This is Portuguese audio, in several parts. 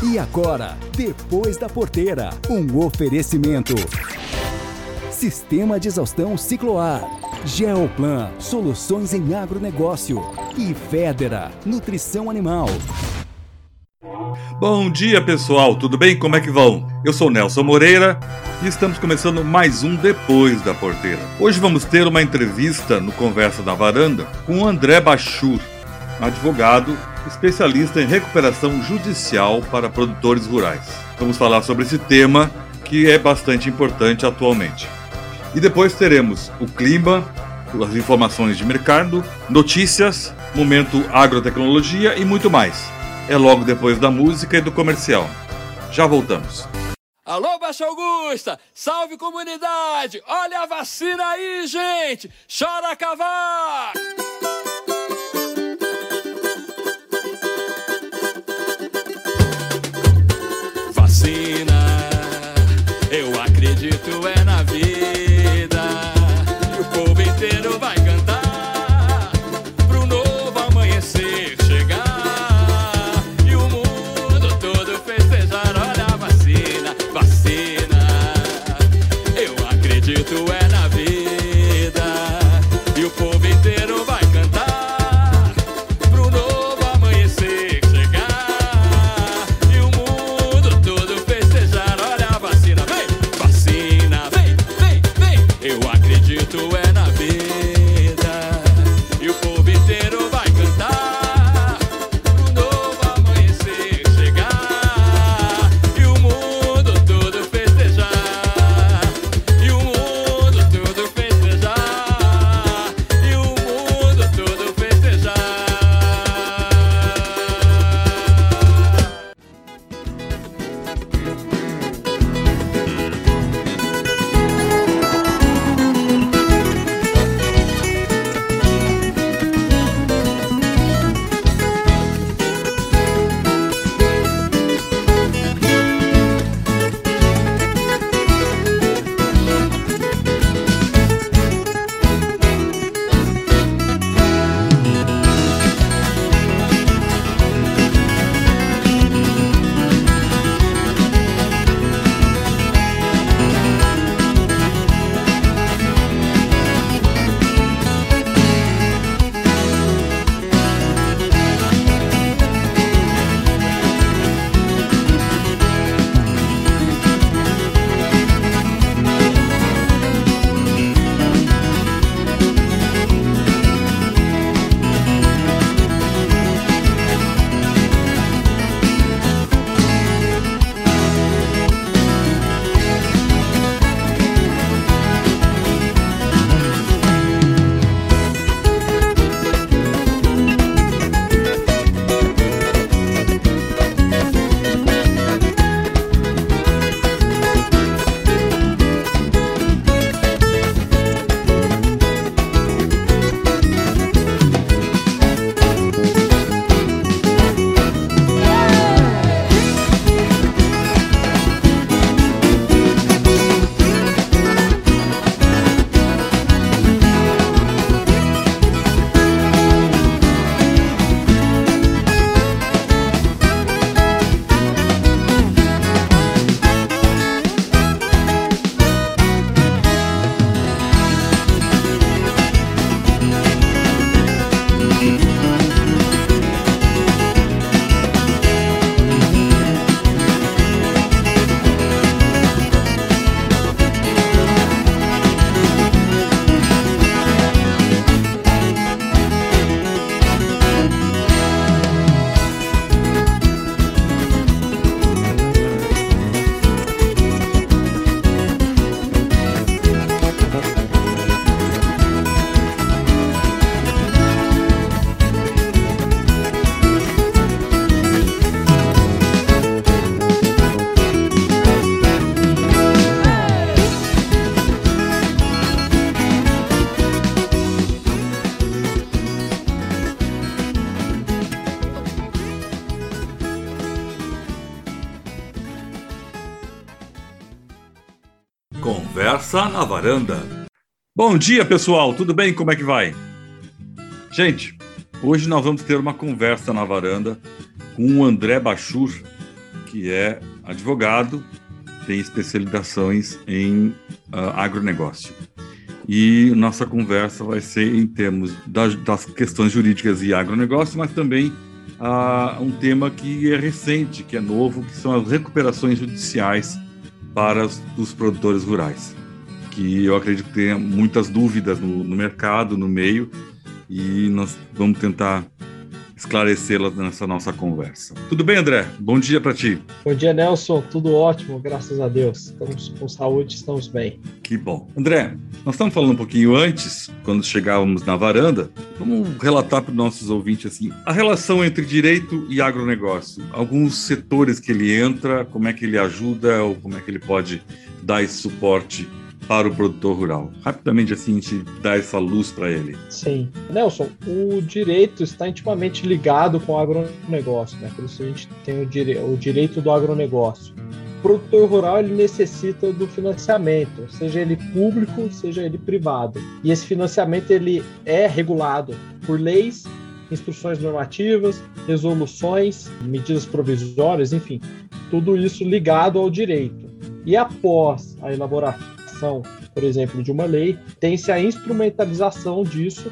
E agora, depois da porteira, um oferecimento. Sistema de exaustão Cicloar. Geoplan, soluções em agronegócio. E Federa, nutrição animal. Bom dia, pessoal. Tudo bem? Como é que vão? Eu sou Nelson Moreira e estamos começando mais um Depois da Porteira. Hoje vamos ter uma entrevista no Conversa da Varanda com André Bachur, advogado especialista em recuperação judicial para produtores rurais. Vamos falar sobre esse tema que é bastante importante atualmente. E depois teremos o clima, as informações de mercado, notícias, momento agrotecnologia e muito mais. É logo depois da música e do comercial. Já voltamos. Alô, Baixa Augusta! Salve comunidade! Olha a vacina aí, gente! Chora cavar! Vacina, Conversa na varanda. Bom dia, pessoal. Tudo bem? Como é que vai? Gente, hoje nós vamos ter uma conversa na varanda com o André Bachur, que é advogado, tem especializações em uh, agronegócio. E nossa conversa vai ser em termos das, das questões jurídicas e agronegócio, mas também uh, um tema que é recente, que é novo, que são as recuperações judiciais para os, produtores rurais. Que eu acredito que tem muitas dúvidas no, no mercado, no meio, e nós vamos tentar esclarecê-las nessa nossa conversa. Tudo bem, André? Bom dia para ti. Bom dia, Nelson. Tudo ótimo, graças a Deus. Estamos com saúde, estamos bem. Que bom. André, nós estamos falando um pouquinho antes, quando chegávamos na varanda. Vamos relatar para os nossos ouvintes assim, a relação entre direito e agronegócio. Alguns setores que ele entra, como é que ele ajuda ou como é que ele pode dar esse suporte para o produtor rural? Rapidamente, assim, a gente dá essa luz para ele. Sim. Nelson, o direito está intimamente ligado com o agronegócio, né? Por isso a gente tem o, dire... o direito do agronegócio. O produtor rural ele necessita do financiamento, seja ele público, seja ele privado. E esse financiamento ele é regulado por leis, instruções normativas, resoluções, medidas provisórias, enfim, tudo isso ligado ao direito. E após a elaboração por exemplo, de uma lei, tem-se a instrumentalização disso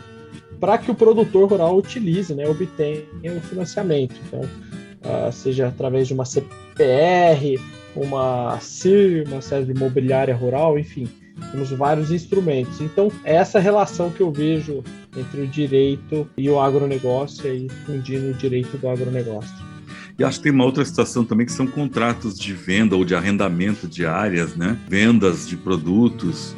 para que o produtor rural utilize, né, obtenha o financiamento. Então, uh, seja através de uma CPR, uma CIR, uma sede imobiliária rural, enfim, temos vários instrumentos. Então, é essa relação que eu vejo entre o direito e o agronegócio, e fundindo o direito do agronegócio. E acho que tem uma outra situação também que são contratos de venda ou de arrendamento de áreas, né? Vendas de produtos.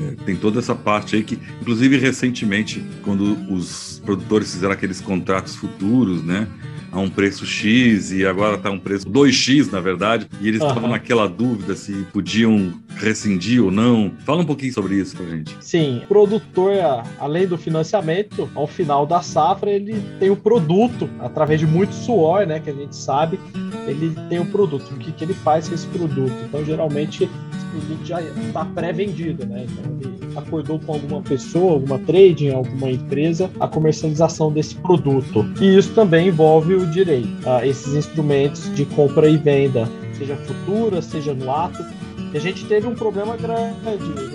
É, tem toda essa parte aí que, inclusive, recentemente, quando os produtores fizeram aqueles contratos futuros, né? A um preço X e agora está um preço 2X, na verdade, e eles estavam uhum. naquela dúvida se podiam rescindir ou não. Fala um pouquinho sobre isso pra gente. Sim, o produtor, além do financiamento, ao final da safra, ele tem o produto, através de muito suor, né, que a gente sabe, ele tem o produto. O que, que ele faz com esse produto? Então, geralmente, esse produto já está pré-vendido, né? Então, ele acordou com alguma pessoa, alguma trading, alguma empresa, a comercialização desse produto. E isso também envolve o direito, a esses instrumentos de compra e venda, seja futura, seja no ato. E a gente teve um problema grande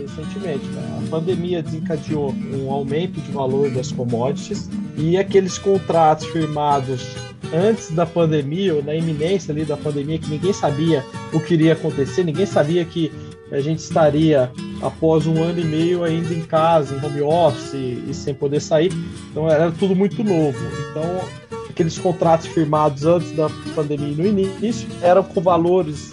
recentemente. Né? A pandemia desencadeou um aumento de valor das commodities e aqueles contratos firmados antes da pandemia ou na iminência ali da pandemia que ninguém sabia o que iria acontecer, ninguém sabia que a gente estaria após um ano e meio ainda em casa, em home office e sem poder sair. Então era tudo muito novo. Então aqueles contratos firmados antes da pandemia no início eram com valores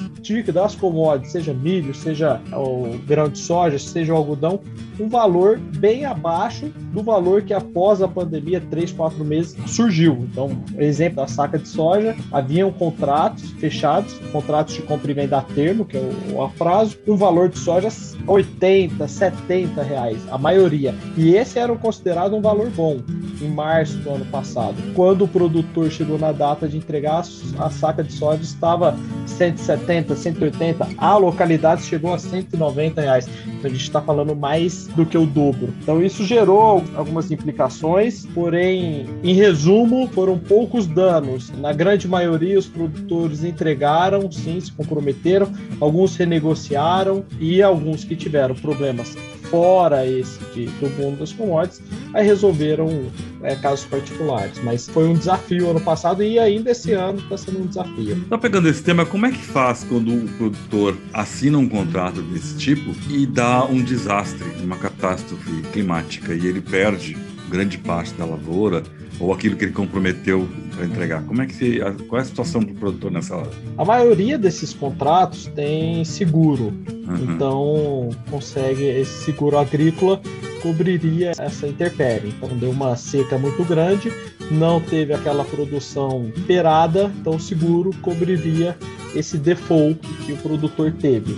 das commodities, seja milho, seja o grão de soja, seja o algodão, um valor bem abaixo do valor que após a pandemia, três, quatro meses, surgiu. Então, exemplo da saca de soja, haviam contratos fechados, contratos de compra e venda a termo, que é o, a prazo, com valor de soja 80, 70 reais, a maioria. E esse era considerado um valor bom em março do ano passado. Quando o produtor chegou na data de entregar, a saca de soja estava 170, 180, a localidade chegou a 190 reais. Então a gente está falando mais do que o dobro. Então isso gerou algumas implicações, porém, em resumo, foram poucos danos. Na grande maioria, os produtores entregaram, sim, se comprometeram, alguns renegociaram e alguns que tiveram problemas fora esse de, do mundo das commodities, aí resolveram é, casos particulares. Mas foi um desafio ano passado e ainda esse ano está sendo um desafio. Tá pegando esse tema, como é que faz quando o produtor assina um contrato desse tipo e dá um desastre, uma catástrofe climática e ele perde grande parte da lavoura ou aquilo que ele comprometeu para entregar? Como é que se, qual é a situação do produtor nessa hora? A maioria desses contratos tem seguro, uhum. então consegue esse seguro agrícola cobriria essa intempérie. Então deu uma seca muito grande, não teve aquela produção esperada, então o seguro cobriria esse default que o produtor teve.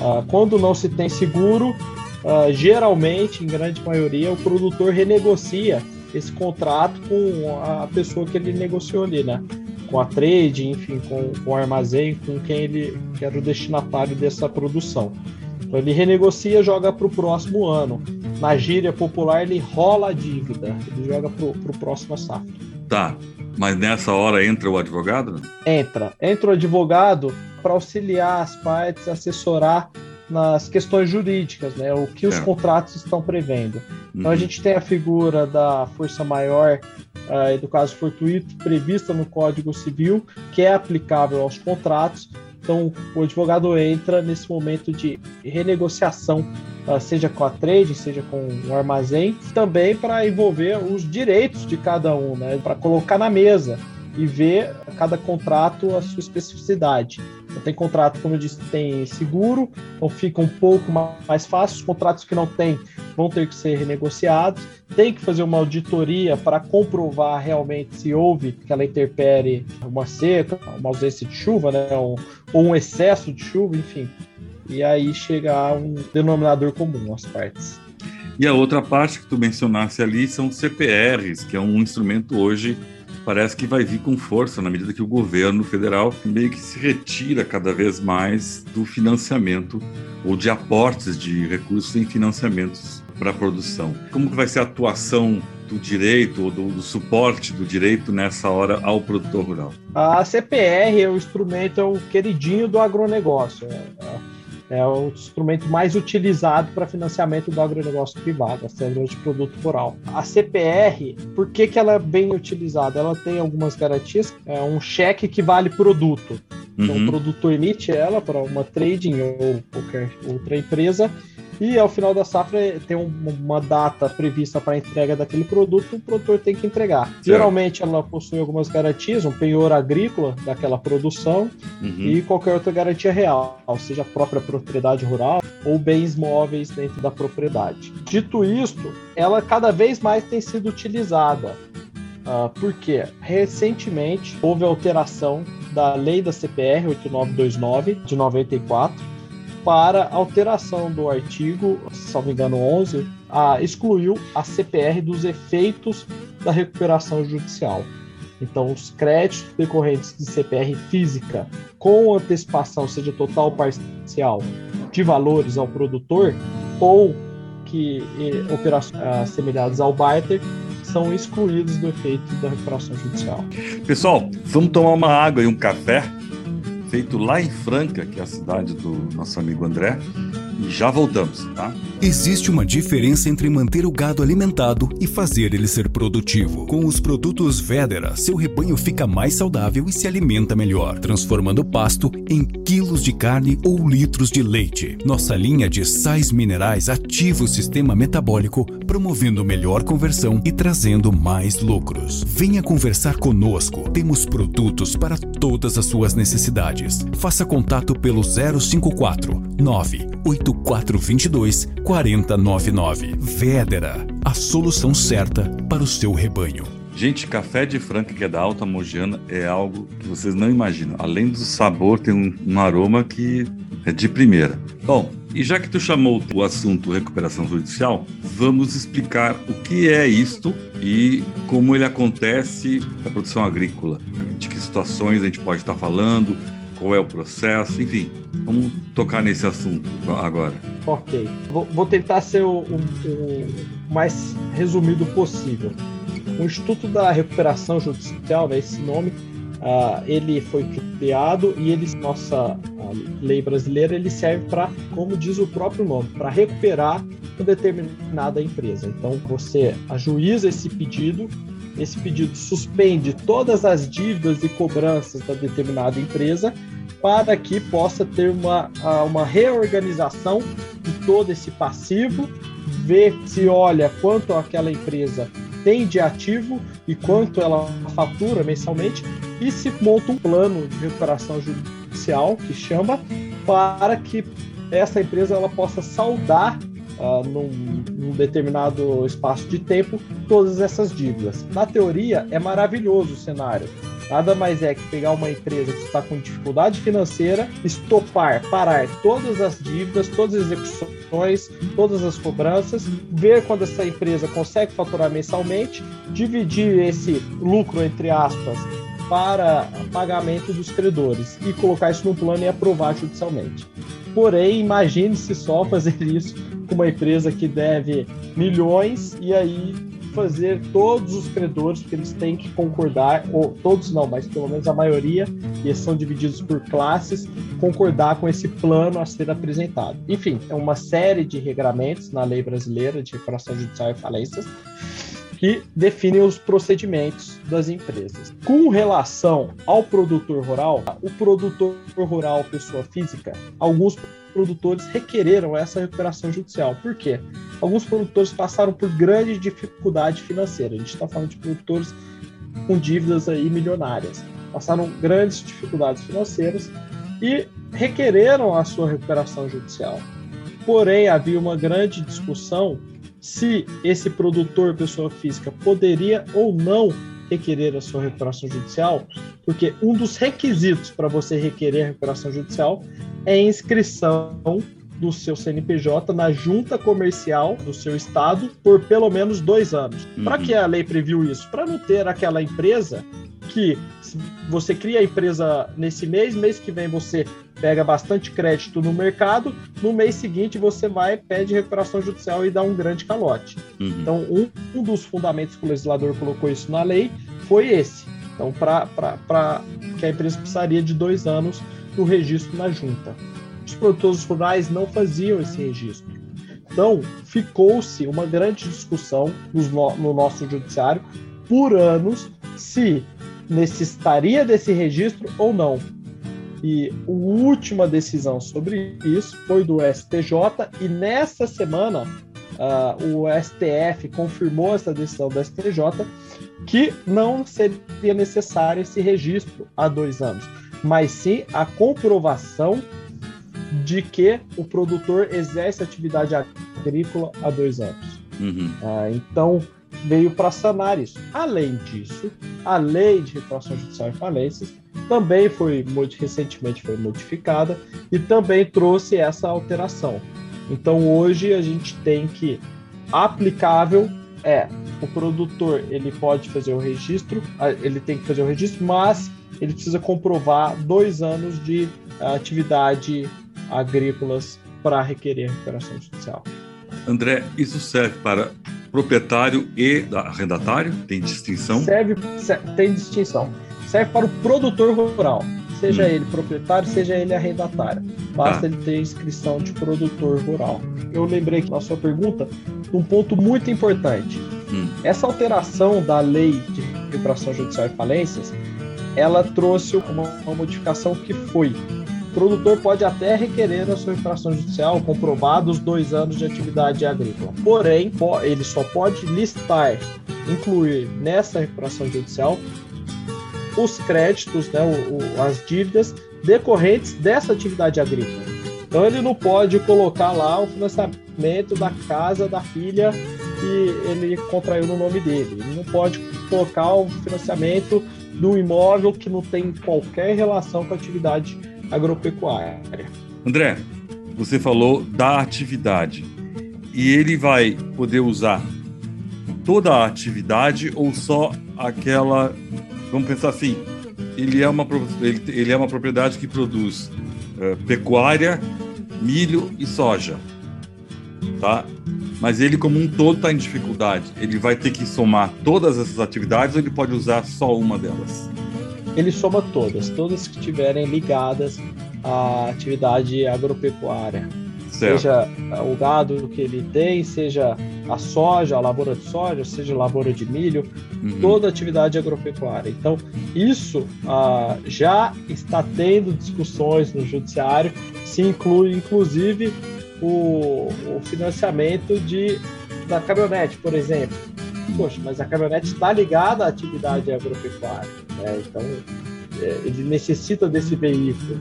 Ah, quando não se tem seguro, ah, geralmente, em grande maioria, o produtor renegocia esse contrato com a pessoa que ele negociou ali, né? Com a trade, enfim, com, com o armazém, com quem ele que era o destinatário dessa produção. Então ele renegocia, joga para o próximo ano. Na gíria popular, ele rola a dívida, ele joga para o próximo safra. Tá. Mas nessa hora entra o advogado? Entra. Entra o advogado para auxiliar as partes, assessorar nas questões jurídicas, né? O que os É. contratos estão prevendo. Então a Uhum. gente tem a figura da força maior ah, e do caso fortuito prevista no Código Civil, que é aplicável aos contratos. Então o advogado entra nesse momento de renegociação, ah, seja com a trade, seja com o armazém, também para envolver os direitos de cada um, né? Para colocar na mesa e ver cada contrato a sua especificidade. Então, tem contrato, como eu disse, que tem seguro, então fica um pouco ma- mais fácil. Os contratos que não tem vão ter que ser renegociados. Tem que fazer uma auditoria para comprovar realmente se houve aquela interpere uma seca, uma ausência de chuva, né? ou, ou um excesso de chuva, enfim. E aí chega a um denominador comum as partes. E a outra parte que tu mencionasse ali são CPRs, que é um instrumento hoje parece que vai vir com força na medida que o governo federal meio que se retira cada vez mais do financiamento ou de aportes de recursos em financiamentos para a produção. Como que vai ser a atuação do direito ou do, do suporte do direito nessa hora ao produtor rural? A CPR é o instrumento, é o queridinho do agronegócio. É, é o instrumento mais utilizado para financiamento do agronegócio privado, a cédula de produto rural. A CPR, por que, que ela é bem utilizada? Ela tem algumas garantias, é um cheque que vale produto. Então, Uhum. o produtor emite ela para uma trading ou qualquer outra empresa e ao final da safra tem um- uma data prevista para a entrega daquele produto, o produtor tem que entregar. Geralmente ela possui algumas garantias, um penhor agrícola daquela produção Uhum. e qualquer outra garantia real, seja a própria propriedade rural ou bens móveis dentro da propriedade. Dito isto, ela cada vez mais tem sido utilizada. Ah, porque recentemente houve alteração da lei da CPR 8929 de 94 para alteração do artigo, se não me engano, 11, a, excluiu a CPR dos efeitos da recuperação judicial. Então, os créditos decorrentes de CPR física com antecipação, seja total ou parcial, de valores ao produtor, ou que eh, operações assemelhadas ao barter, são excluídos do efeito da recuperação judicial. Pessoal, vamos tomar uma água e um café feito lá em Franca, que é a cidade do nosso amigo André, e já voltamos, tá? Existe uma diferença entre manter o gado alimentado e fazer ele ser produtivo. Com os produtos Vedera, seu rebanho fica mais saudável e se alimenta melhor, transformando o pasto em quilos de carne ou litros de leite. Nossa linha de sais minerais ativa o sistema metabólico, promovendo melhor conversão e trazendo mais lucros. Venha conversar conosco. Temos produtos para todas as suas necessidades. Faça contato pelo 054 98422 4099. Vedera, a solução certa para o seu rebanho. Gente, café de Franca, que é da Alta Mogiana, é algo que vocês não imaginam. Além do sabor, tem um, um aroma que é de primeira. Bom, e já que tu chamou o assunto recuperação judicial, vamos explicar o que é isto e como ele acontece na produção agrícola. De que situações a gente pode estar falando, qual é o processo, enfim. Vamos tocar nesse assunto agora. Ok. Vou, tentar ser o, o- o mais resumido possível. O Instituto da Recuperação Judicial, né, esse nome, ah, ele foi criado e ele, nossa lei brasileira, ele serve para, como diz o próprio nome, para recuperar uma determinada empresa. Então, você ajuiza esse pedido, esse pedido suspende todas as dívidas e cobranças da determinada empresa para que possa ter uma, uma reorganização de todo esse passivo, ver se olha quanto aquela empresa tem de ativo e quanto ela fatura mensalmente e se monta um plano de recuperação judicial que chama para que essa empresa ela possa saldar ah, num, num determinado espaço de tempo todas essas dívidas. Na teoria é maravilhoso o cenário. Nada mais é que pegar uma empresa que está com dificuldade financeira, estopar, parar todas as dívidas, todas as execuções, todas as cobranças, ver quando essa empresa consegue faturar mensalmente, dividir esse lucro, entre aspas, para pagamento dos credores e colocar isso num plano e aprovar judicialmente. Porém, imagine-se só fazer isso com uma empresa que deve milhões e aí fazer todos os credores, porque eles têm que concordar, ou todos não, mas pelo menos a maioria, e eles são divididos por classes, concordar com esse plano a ser apresentado. Enfim, é uma série de regramentos na lei brasileira de recuperação judicial e falências que definem os procedimentos das empresas. Com relação ao produtor rural, o produtor rural, pessoa física, alguns produtores requereram essa recuperação judicial. Por quê? Alguns produtores passaram por grande dificuldade financeira. A gente está falando de produtores com dívidas aí milionárias. Passaram grandes dificuldades financeiras e requereram a sua recuperação judicial. Porém, havia uma grande discussão se esse produtor, pessoa física, poderia ou não requerer a sua recuperação judicial, porque um dos requisitos para você requerer a recuperação judicial é inscrição do seu CNPJ na junta comercial do seu estado por pelo menos dois anos. Uhum. Para que a lei previu isso? Para não ter aquela empresa que você cria a empresa nesse mês, mês que vem você pega bastante crédito no mercado, no mês seguinte você vai, pede recuperação judicial e dá um grande calote. Uhum. Então, um, um, dos fundamentos que o legislador colocou isso na lei foi esse. Então, para que a empresa precisaria de dois anos do registro na junta. Os produtores rurais não faziam esse registro. Então, ficou-se uma grande discussão no, no nosso judiciário por anos se necessitaria desse registro ou não. E a última decisão sobre isso foi do STJ, e nessa semana uh, o STF confirmou essa decisão do STJ que não seria necessário esse registro há dois anos, mas sim a comprovação de que o produtor exerce atividade agrícola há dois anos. Uhum. Uh, então, veio para sanar isso. Além disso, a lei de recuperação judicial e falências também foi recentemente foi modificada e também trouxe essa alteração. Então hoje a gente tem que aplicável é o produtor ele pode fazer o registro, ele tem que fazer o registro, mas ele precisa comprovar dois anos de atividade agrícolas para requerer recuperação judicial. André, isso serve para proprietário e arrendatário? Tem distinção? Serve, tem distinção. Serve para o produtor rural, seja hum. ele proprietário, seja ele arrendatário. Basta ah. ele ter inscrição de produtor rural. Eu lembrei que na sua pergunta um ponto muito importante. Hum. Essa alteração da lei de recuperação judicial e falências, ela trouxe uma, uma modificação que foi produtor pode até requerer a sua infração judicial comprovados dois anos de atividade agrícola. Porém, ele só pode listar, incluir nessa infração judicial os créditos, né, o, o, as dívidas decorrentes dessa atividade agrícola. Então ele não pode colocar lá o financiamento da casa da filha que ele contraiu no nome dele. Ele não pode colocar o financiamento do imóvel que não tem qualquer relação com a atividade agropecuária. André, você falou da atividade. E ele vai poder usar toda a atividade ou só aquela. Vamos pensar assim: ele é uma, ele, ele é uma propriedade que produz uh, pecuária, milho e soja. Tá? Mas ele, como um todo, está em dificuldade. Ele vai ter que somar todas essas atividades ou ele pode usar só uma delas? Ele soma todas, todas que estiverem ligadas à atividade agropecuária. Certo. Seja o gado que ele tem, seja a soja, a lavoura de soja, seja a lavoura de milho, uhum. toda atividade agropecuária. Então, isso ah, já está tendo discussões no judiciário, se inclui inclusive o, o financiamento de, da caminhonete, por exemplo poxa, mas a caminhonete está ligada à atividade agropecuária, né? Então, é, ele necessita desse veículo.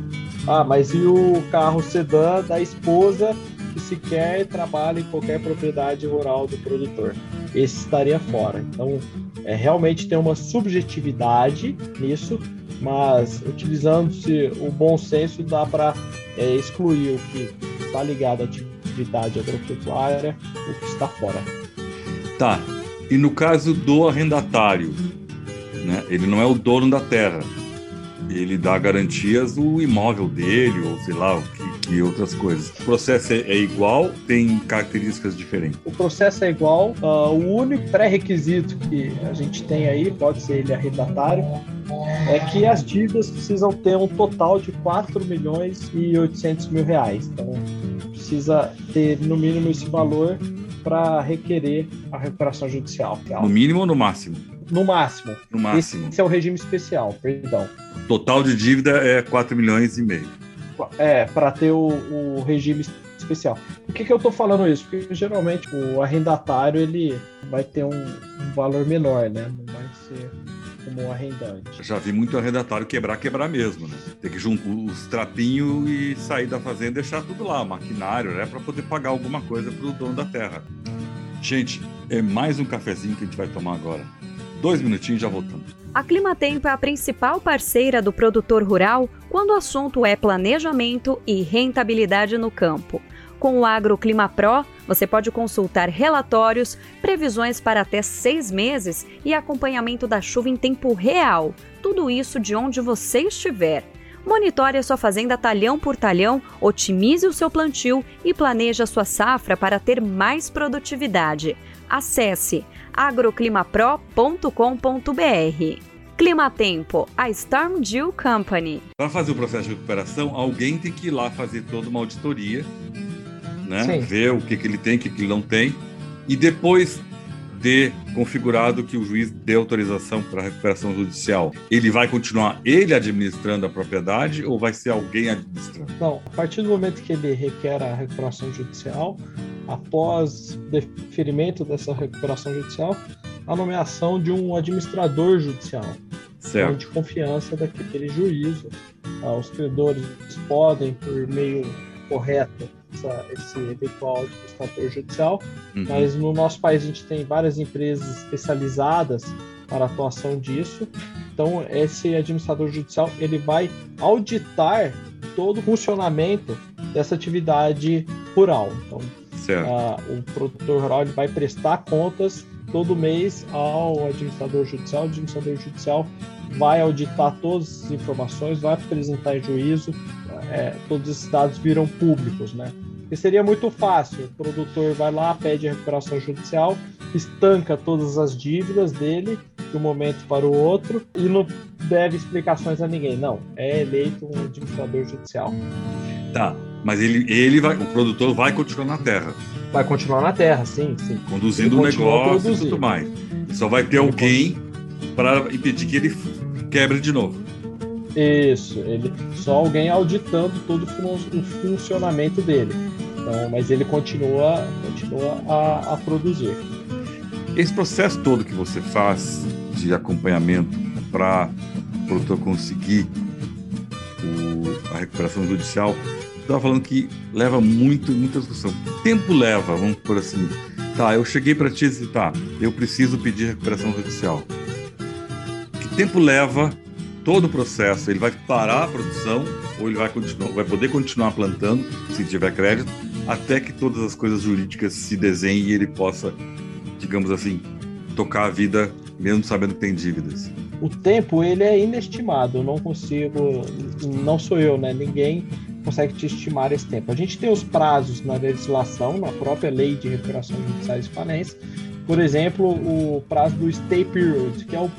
Ah, mas e o carro sedã da esposa que sequer trabalha em qualquer propriedade rural do produtor? Esse estaria fora. Então, é, realmente tem uma subjetividade nisso, mas utilizando-se o bom senso dá para é, excluir o que está ligado à atividade agropecuária, o que está fora. Tá, e no caso do arrendatário, né, ele não é o dono da terra. Ele dá garantias do imóvel dele, ou sei lá, o que, e outras coisas. O processo é, é igual, tem características diferentes. O processo é igual. Uh, o único pré-requisito que a gente tem aí, pode ser ele arrendatário, é que as dívidas precisam ter um total de 4 milhões e 800 mil reais. Então, precisa ter no mínimo esse valor para requerer a recuperação judicial. No mínimo ou no máximo? No máximo. No máximo. Esse é o regime especial, perdão. Total de dívida é 4 milhões e meio. É, para ter o, o, regime especial. Por que, que eu estou falando isso? Porque geralmente o arrendatário ele vai ter um, um valor menor, né? Não vai ser como arrendante. Já vi muito arrendatário quebrar, quebrar mesmo, né? Tem que juntar os trapinhos e sair da fazenda e deixar tudo lá, maquinário, né? Para poder pagar alguma coisa para o dono da terra. Gente, é mais um cafezinho que a gente vai tomar agora. Dois minutinhos já voltamos. A Climatempo é a principal parceira do produtor rural quando o assunto é planejamento e rentabilidade no campo. Com o AgroClima Pro, você pode consultar relatórios, previsões para até seis meses e acompanhamento da chuva em tempo real. Tudo isso de onde você estiver. Monitore a sua fazenda talhão por talhão, otimize o seu plantio e planeje a sua safra para ter mais produtividade. Acesse agroclimapro.com.br. Clima Tempo, a Storm Dew Company. Para fazer o processo de recuperação, alguém tem que ir lá fazer toda uma auditoria né? Ver o que, que ele tem, o que, que ele não tem. E depois de configurado que o juiz dê autorização para recuperação judicial, ele vai continuar ele administrando a propriedade ou vai ser alguém administrando? Não, a partir do momento que ele requer a recuperação judicial, após deferimento dessa recuperação judicial, a nomeação de um administrador judicial. Certo. De confiança daquele juízo. Ah, os credores podem, por meio correto, essa, esse eventual administrador judicial, uhum. mas no nosso país a gente tem várias empresas especializadas para atuação disso. Então, esse administrador judicial ele vai auditar todo o funcionamento dessa atividade rural. Então, o produtor rural ele vai prestar contas todo mês ao administrador judicial. O administrador judicial vai auditar todas as informações, vai apresentar em juízo, é, todos esses dados viram públicos, né? E seria muito fácil. O produtor vai lá, pede a recuperação judicial, estanca todas as dívidas dele de um momento para o outro e não deve explicações a ninguém. Não, é eleito um administrador judicial. Tá, mas ele, ele vai, o produtor vai continuar na terra. Vai continuar na terra, sim, sim. Conduzindo o negócio e tudo mais. Só vai ter ele alguém para impedir que ele quebre de novo. Isso, ele só alguém auditando todo o funcionamento dele. Então, mas ele continua, continua a, a produzir. Esse processo todo que você faz de acompanhamento para o produtor conseguir a recuperação judicial, estava falando que leva muito, muita discussão. Tempo leva, vamos por assim. Tá, eu cheguei para ti e tá, eu preciso pedir recuperação judicial. Que tempo leva todo o processo, ele vai parar a produção ou ele vai continuar, vai poder continuar plantando se tiver crédito, até que todas as coisas jurídicas se desenhem e ele possa, digamos assim, tocar a vida mesmo sabendo que tem dívidas. O tempo ele é inestimado, não consigo, não sou eu, né? Ninguém consegue te estimar esse tempo. A gente tem os prazos na legislação, na própria lei de recuperação judicial e falência. Por exemplo, o prazo do stay period, que é o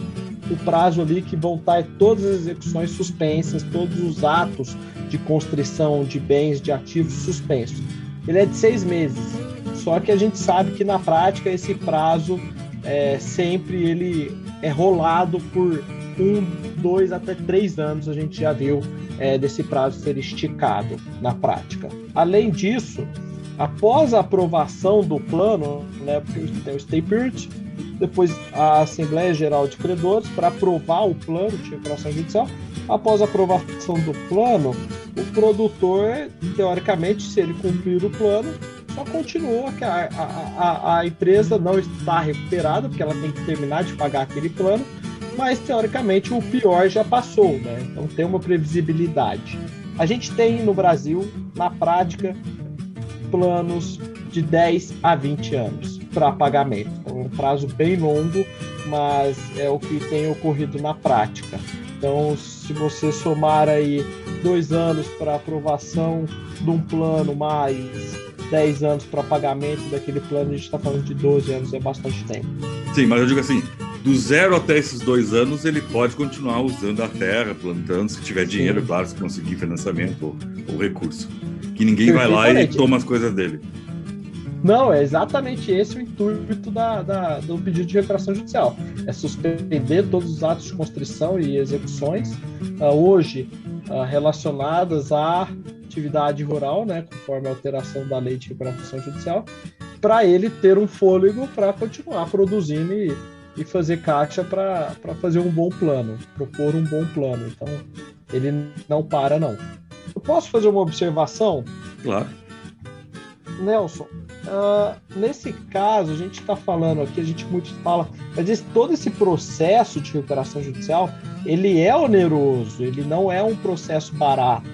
o prazo ali que vão estar todas as execuções suspensas, todos os atos de constrição de bens, de ativos suspensos. Ele é de seis meses. Só que a gente sabe que na prática esse prazo é, sempre ele é rolado por um, dois até três anos. A gente já viu é, desse prazo ser esticado na prática. Além disso, após a aprovação do plano, né, tem o stay period, depois a Assembleia Geral de Credores para aprovar o plano de recuperação judicial. Após a aprovação do plano, o produtor, teoricamente, se ele cumprir o plano, só continua que a, a, a, empresa não está recuperada, porque ela tem que terminar de pagar aquele plano, mas teoricamente o pior já passou, né? Então tem uma previsibilidade. A gente tem no Brasil, na prática, planos de 10 a 20 anos para pagamento. É um prazo bem longo, mas é o que tem ocorrido na prática. Então, se você somar aí dois anos para aprovação de um plano, mais 10 anos para pagamento daquele plano, a gente está falando de 12 anos, é bastante tempo. Sim, mas eu digo assim, do zero até esses dois anos, ele pode continuar usando a terra, plantando, se tiver dinheiro, Sim. claro, se conseguir financiamento ou, ou recurso. Que ninguém vai lá e toma as coisas dele. Não, é exatamente esse o intuito da, da, do pedido de recuperação judicial. É suspender todos os atos de constrição e execuções, uh, hoje uh, relacionadas à atividade rural, né, conforme a alteração da lei de recuperação judicial, para ele ter um fôlego para continuar produzindo e, e fazer caixa para fazer um bom plano, propor um bom plano. Então, ele não para, não. Eu posso fazer uma observação? Claro. Nelson, Uh, nesse caso, a gente está falando aqui, a gente muito fala, mas esse, todo esse processo de recuperação judicial, ele é oneroso, ele não é um processo barato.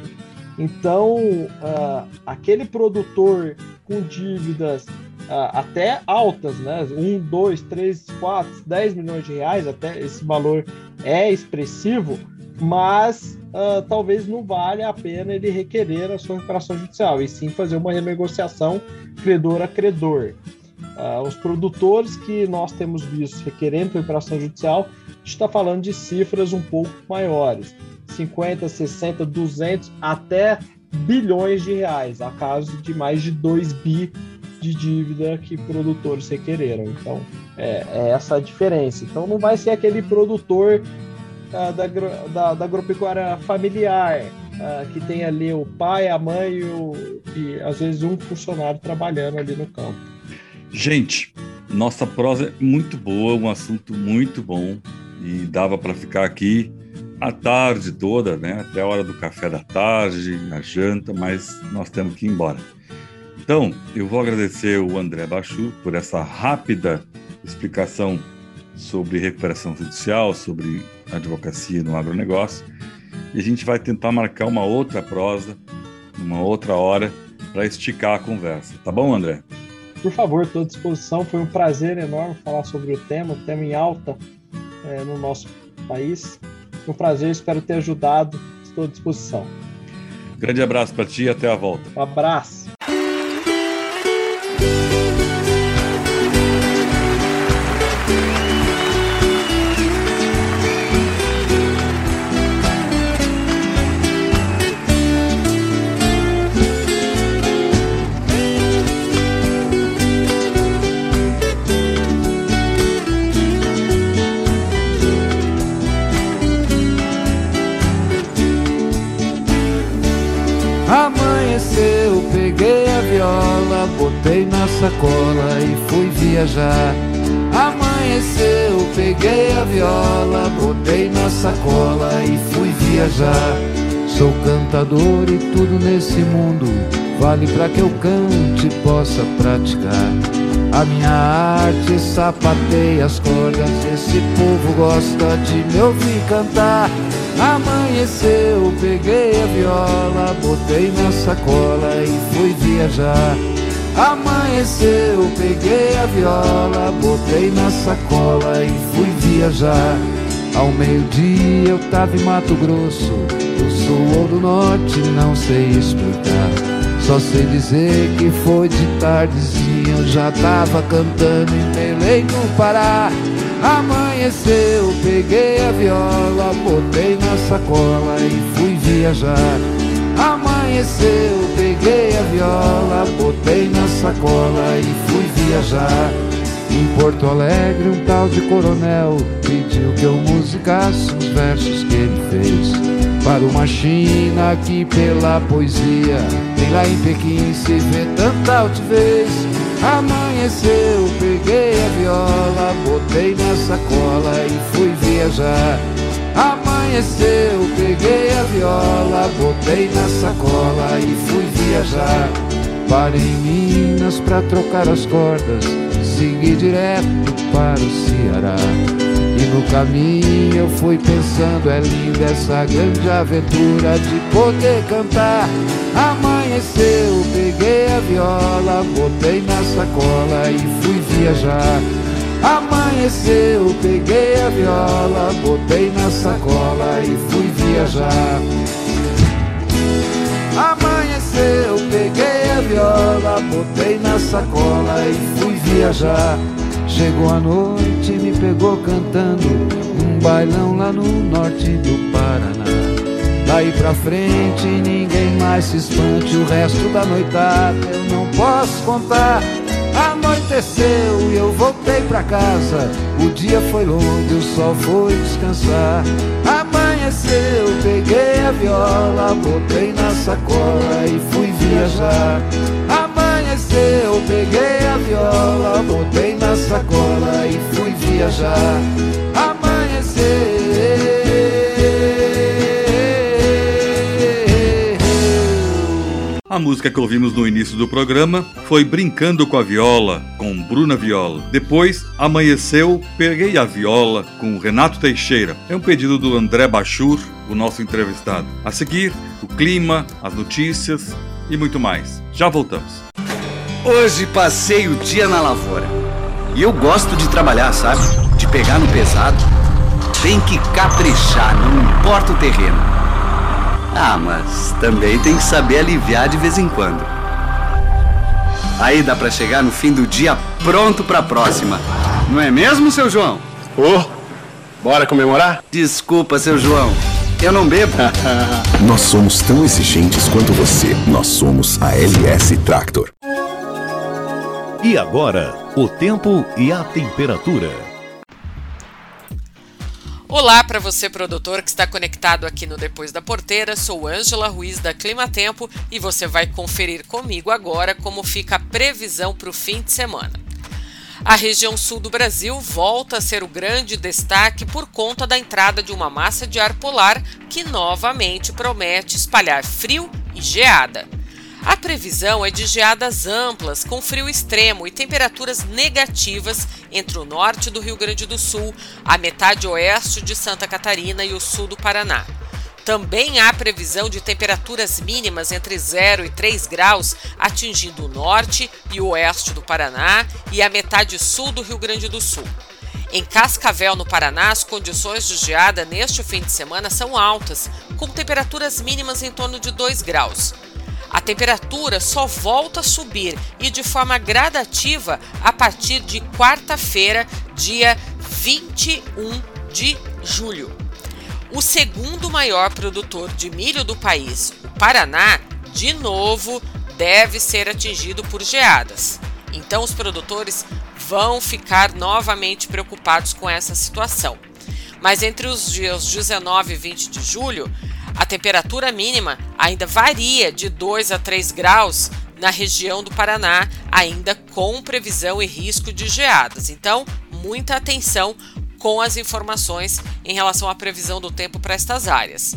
Então, uh, aquele produtor com dívidas uh, até altas, né? 1, 2, 3, 4, 10 milhões de reais, até esse valor é expressivo, mas uh, talvez não valha a pena ele requerer a sua recuperação judicial, e sim fazer uma renegociação credor a credor. Uh, os produtores que nós temos visto requerendo recuperação judicial, a gente está falando de cifras um pouco maiores, 50, 60, 200, até bilhões de reais, a caso de mais de 2 bi de dívida que produtores requereram. Então, é, é essa a diferença. Então, não vai ser aquele produtor da, da, da agropecuária familiar, uh, que tem ali o pai, a mãe e, o, e às vezes um funcionário trabalhando ali no campo. Gente, nossa prosa é muito boa, um assunto muito bom e dava para ficar aqui a tarde toda, né? Até a hora do café da tarde, a janta, mas nós temos que ir embora. Então, eu vou agradecer o André Bachu por essa rápida explicação sobre recuperação judicial, sobre advocacia no agronegócio. E a gente vai tentar marcar uma outra prosa, uma outra hora, para esticar a conversa. Tá bom, André? Por favor, estou à disposição. Foi um prazer enorme falar sobre o tema, o tema em alta é, no nosso país. Foi um prazer, espero ter ajudado. Estou à disposição. Grande abraço para ti e até a volta. Um abraço. Sou cantador e tudo nesse mundo vale para que eu cante e possa praticar. A minha arte sapateia as cordas, esse povo gosta de me ouvir cantar. Amanheceu, peguei a viola, botei na sacola e fui viajar. Amanheceu, peguei a viola, botei na sacola e fui viajar. Ao meio-dia eu tava em Mato Grosso, do sul ou do norte, não sei explicar. Só sei dizer que foi de tardezinha, eu já tava cantando em Belém no Pará. Amanheceu, peguei a viola, botei na sacola e fui viajar. Amanheceu, peguei a viola, botei na sacola e fui viajar. Em Porto Alegre, um tal de coronel pediu que eu musicasse os versos que ele. Para uma China que pela poesia nem lá em Pequim se vê tanta altivez. Amanheceu, peguei a viola, botei na sacola e fui viajar. Amanheceu, peguei a viola, botei na sacola e fui viajar. Parei em Minas pra trocar as cordas, segui direto para o Ceará. No caminho eu fui pensando, é linda essa grande aventura de poder cantar. Amanheceu, peguei a viola, botei na sacola e fui viajar. Amanheceu, peguei a viola, botei na sacola e fui viajar. Amanheceu, peguei a viola, botei na sacola e fui viajar. Chegou a noite, me pegou cantando um bailão lá no norte do Paraná. Daí pra frente ninguém mais se espante, o resto da noitada eu não posso contar. Anoiteceu e eu voltei pra casa. O dia foi longo e o sol foi descansar. Amanheceu, peguei a viola, botei na sacola e fui viajar. Amanheceu, peguei a viola, botei na sacola e fui viajar. A música que ouvimos no início do programa foi Brincando com a Viola, com Bruna Viola. Depois, Amanheceu, Peguei a Viola, com Renato Teixeira. É um pedido do André Bachur, o nosso entrevistado. A seguir, o clima, as notícias e muito mais. Já voltamos. Hoje passei o dia na lavoura. E eu gosto de trabalhar, sabe? De pegar no pesado. Tem que caprichar, não importa o terreno. Ah, mas também tem que saber aliviar de vez em quando. Aí dá para chegar no fim do dia pronto para a próxima. Não é mesmo, seu João? Ô, oh, bora comemorar? Desculpa, seu João. Eu não bebo. Nós somos tão exigentes quanto você. Nós somos a LS Tractor. E agora, o tempo e a temperatura. Olá para você produtor que está conectado aqui no Depois da Porteira. Sou Ângela Ruiz da Clima Tempo e você vai conferir comigo agora como fica a previsão para o fim de semana. A região sul do Brasil volta a ser o grande destaque por conta da entrada de uma massa de ar polar que novamente promete espalhar frio e geada. A previsão é de geadas amplas, com frio extremo e temperaturas negativas entre o norte do Rio Grande do Sul, a metade oeste de Santa Catarina e o sul do Paraná. Também há previsão de temperaturas mínimas entre 0 e 3 graus, atingindo o norte e o oeste do Paraná e a metade sul do Rio Grande do Sul. Em Cascavel, no Paraná, as condições de geada neste fim de semana são altas, com temperaturas mínimas em torno de 2 graus. A temperatura só volta a subir e de forma gradativa a partir de quarta-feira, dia 21 de julho. O segundo maior produtor de milho do país, o Paraná, de novo deve ser atingido por geadas. Então os produtores vão ficar novamente preocupados com essa situação. Mas entre os dias 19 e 20 de julho, a temperatura mínima ainda varia de 2 a 3 graus na região do Paraná, ainda com previsão e risco de geadas. Então, muita atenção com as informações em relação à previsão do tempo para estas áreas.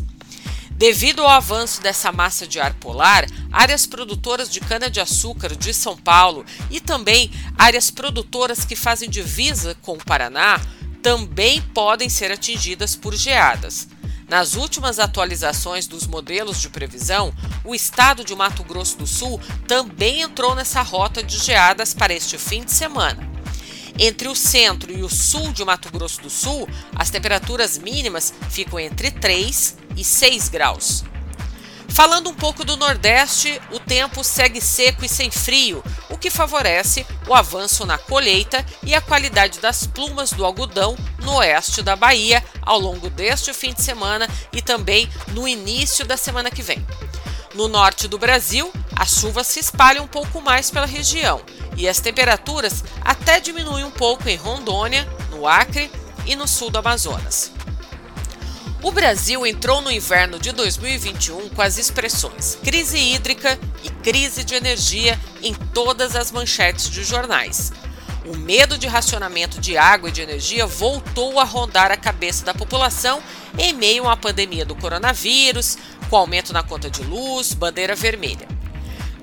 Devido ao avanço dessa massa de ar polar, áreas produtoras de cana-de-açúcar de São Paulo e também áreas produtoras que fazem divisa com o Paraná também podem ser atingidas por geadas. Nas últimas atualizações dos modelos de previsão, o estado de Mato Grosso do Sul também entrou nessa rota de geadas para este fim de semana. Entre o centro e o sul de Mato Grosso do Sul, as temperaturas mínimas ficam entre 3 e 6 graus. Falando um pouco do Nordeste, o tempo segue seco e sem frio, o que favorece o avanço na colheita e a qualidade das plumas do algodão no oeste da Bahia ao longo deste fim de semana e também no início da semana que vem. No norte do Brasil, as chuvas se espalham um pouco mais pela região e as temperaturas até diminuem um pouco em Rondônia, no Acre e no sul do Amazonas. O Brasil entrou no inverno de 2021 com as expressões crise hídrica e crise de energia em todas as manchetes de jornais. O medo de racionamento de água e de energia voltou a rondar a cabeça da população em meio à pandemia do coronavírus, com aumento na conta de luz, bandeira vermelha.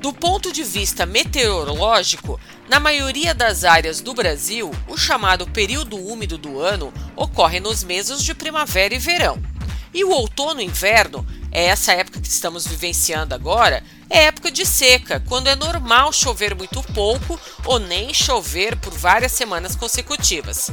Do ponto de vista meteorológico, na maioria das áreas do Brasil, o chamado período úmido do ano ocorre nos meses de primavera e verão. E o outono e inverno, é essa época que estamos vivenciando agora, é época de seca, quando é normal chover muito pouco ou nem chover por várias semanas consecutivas.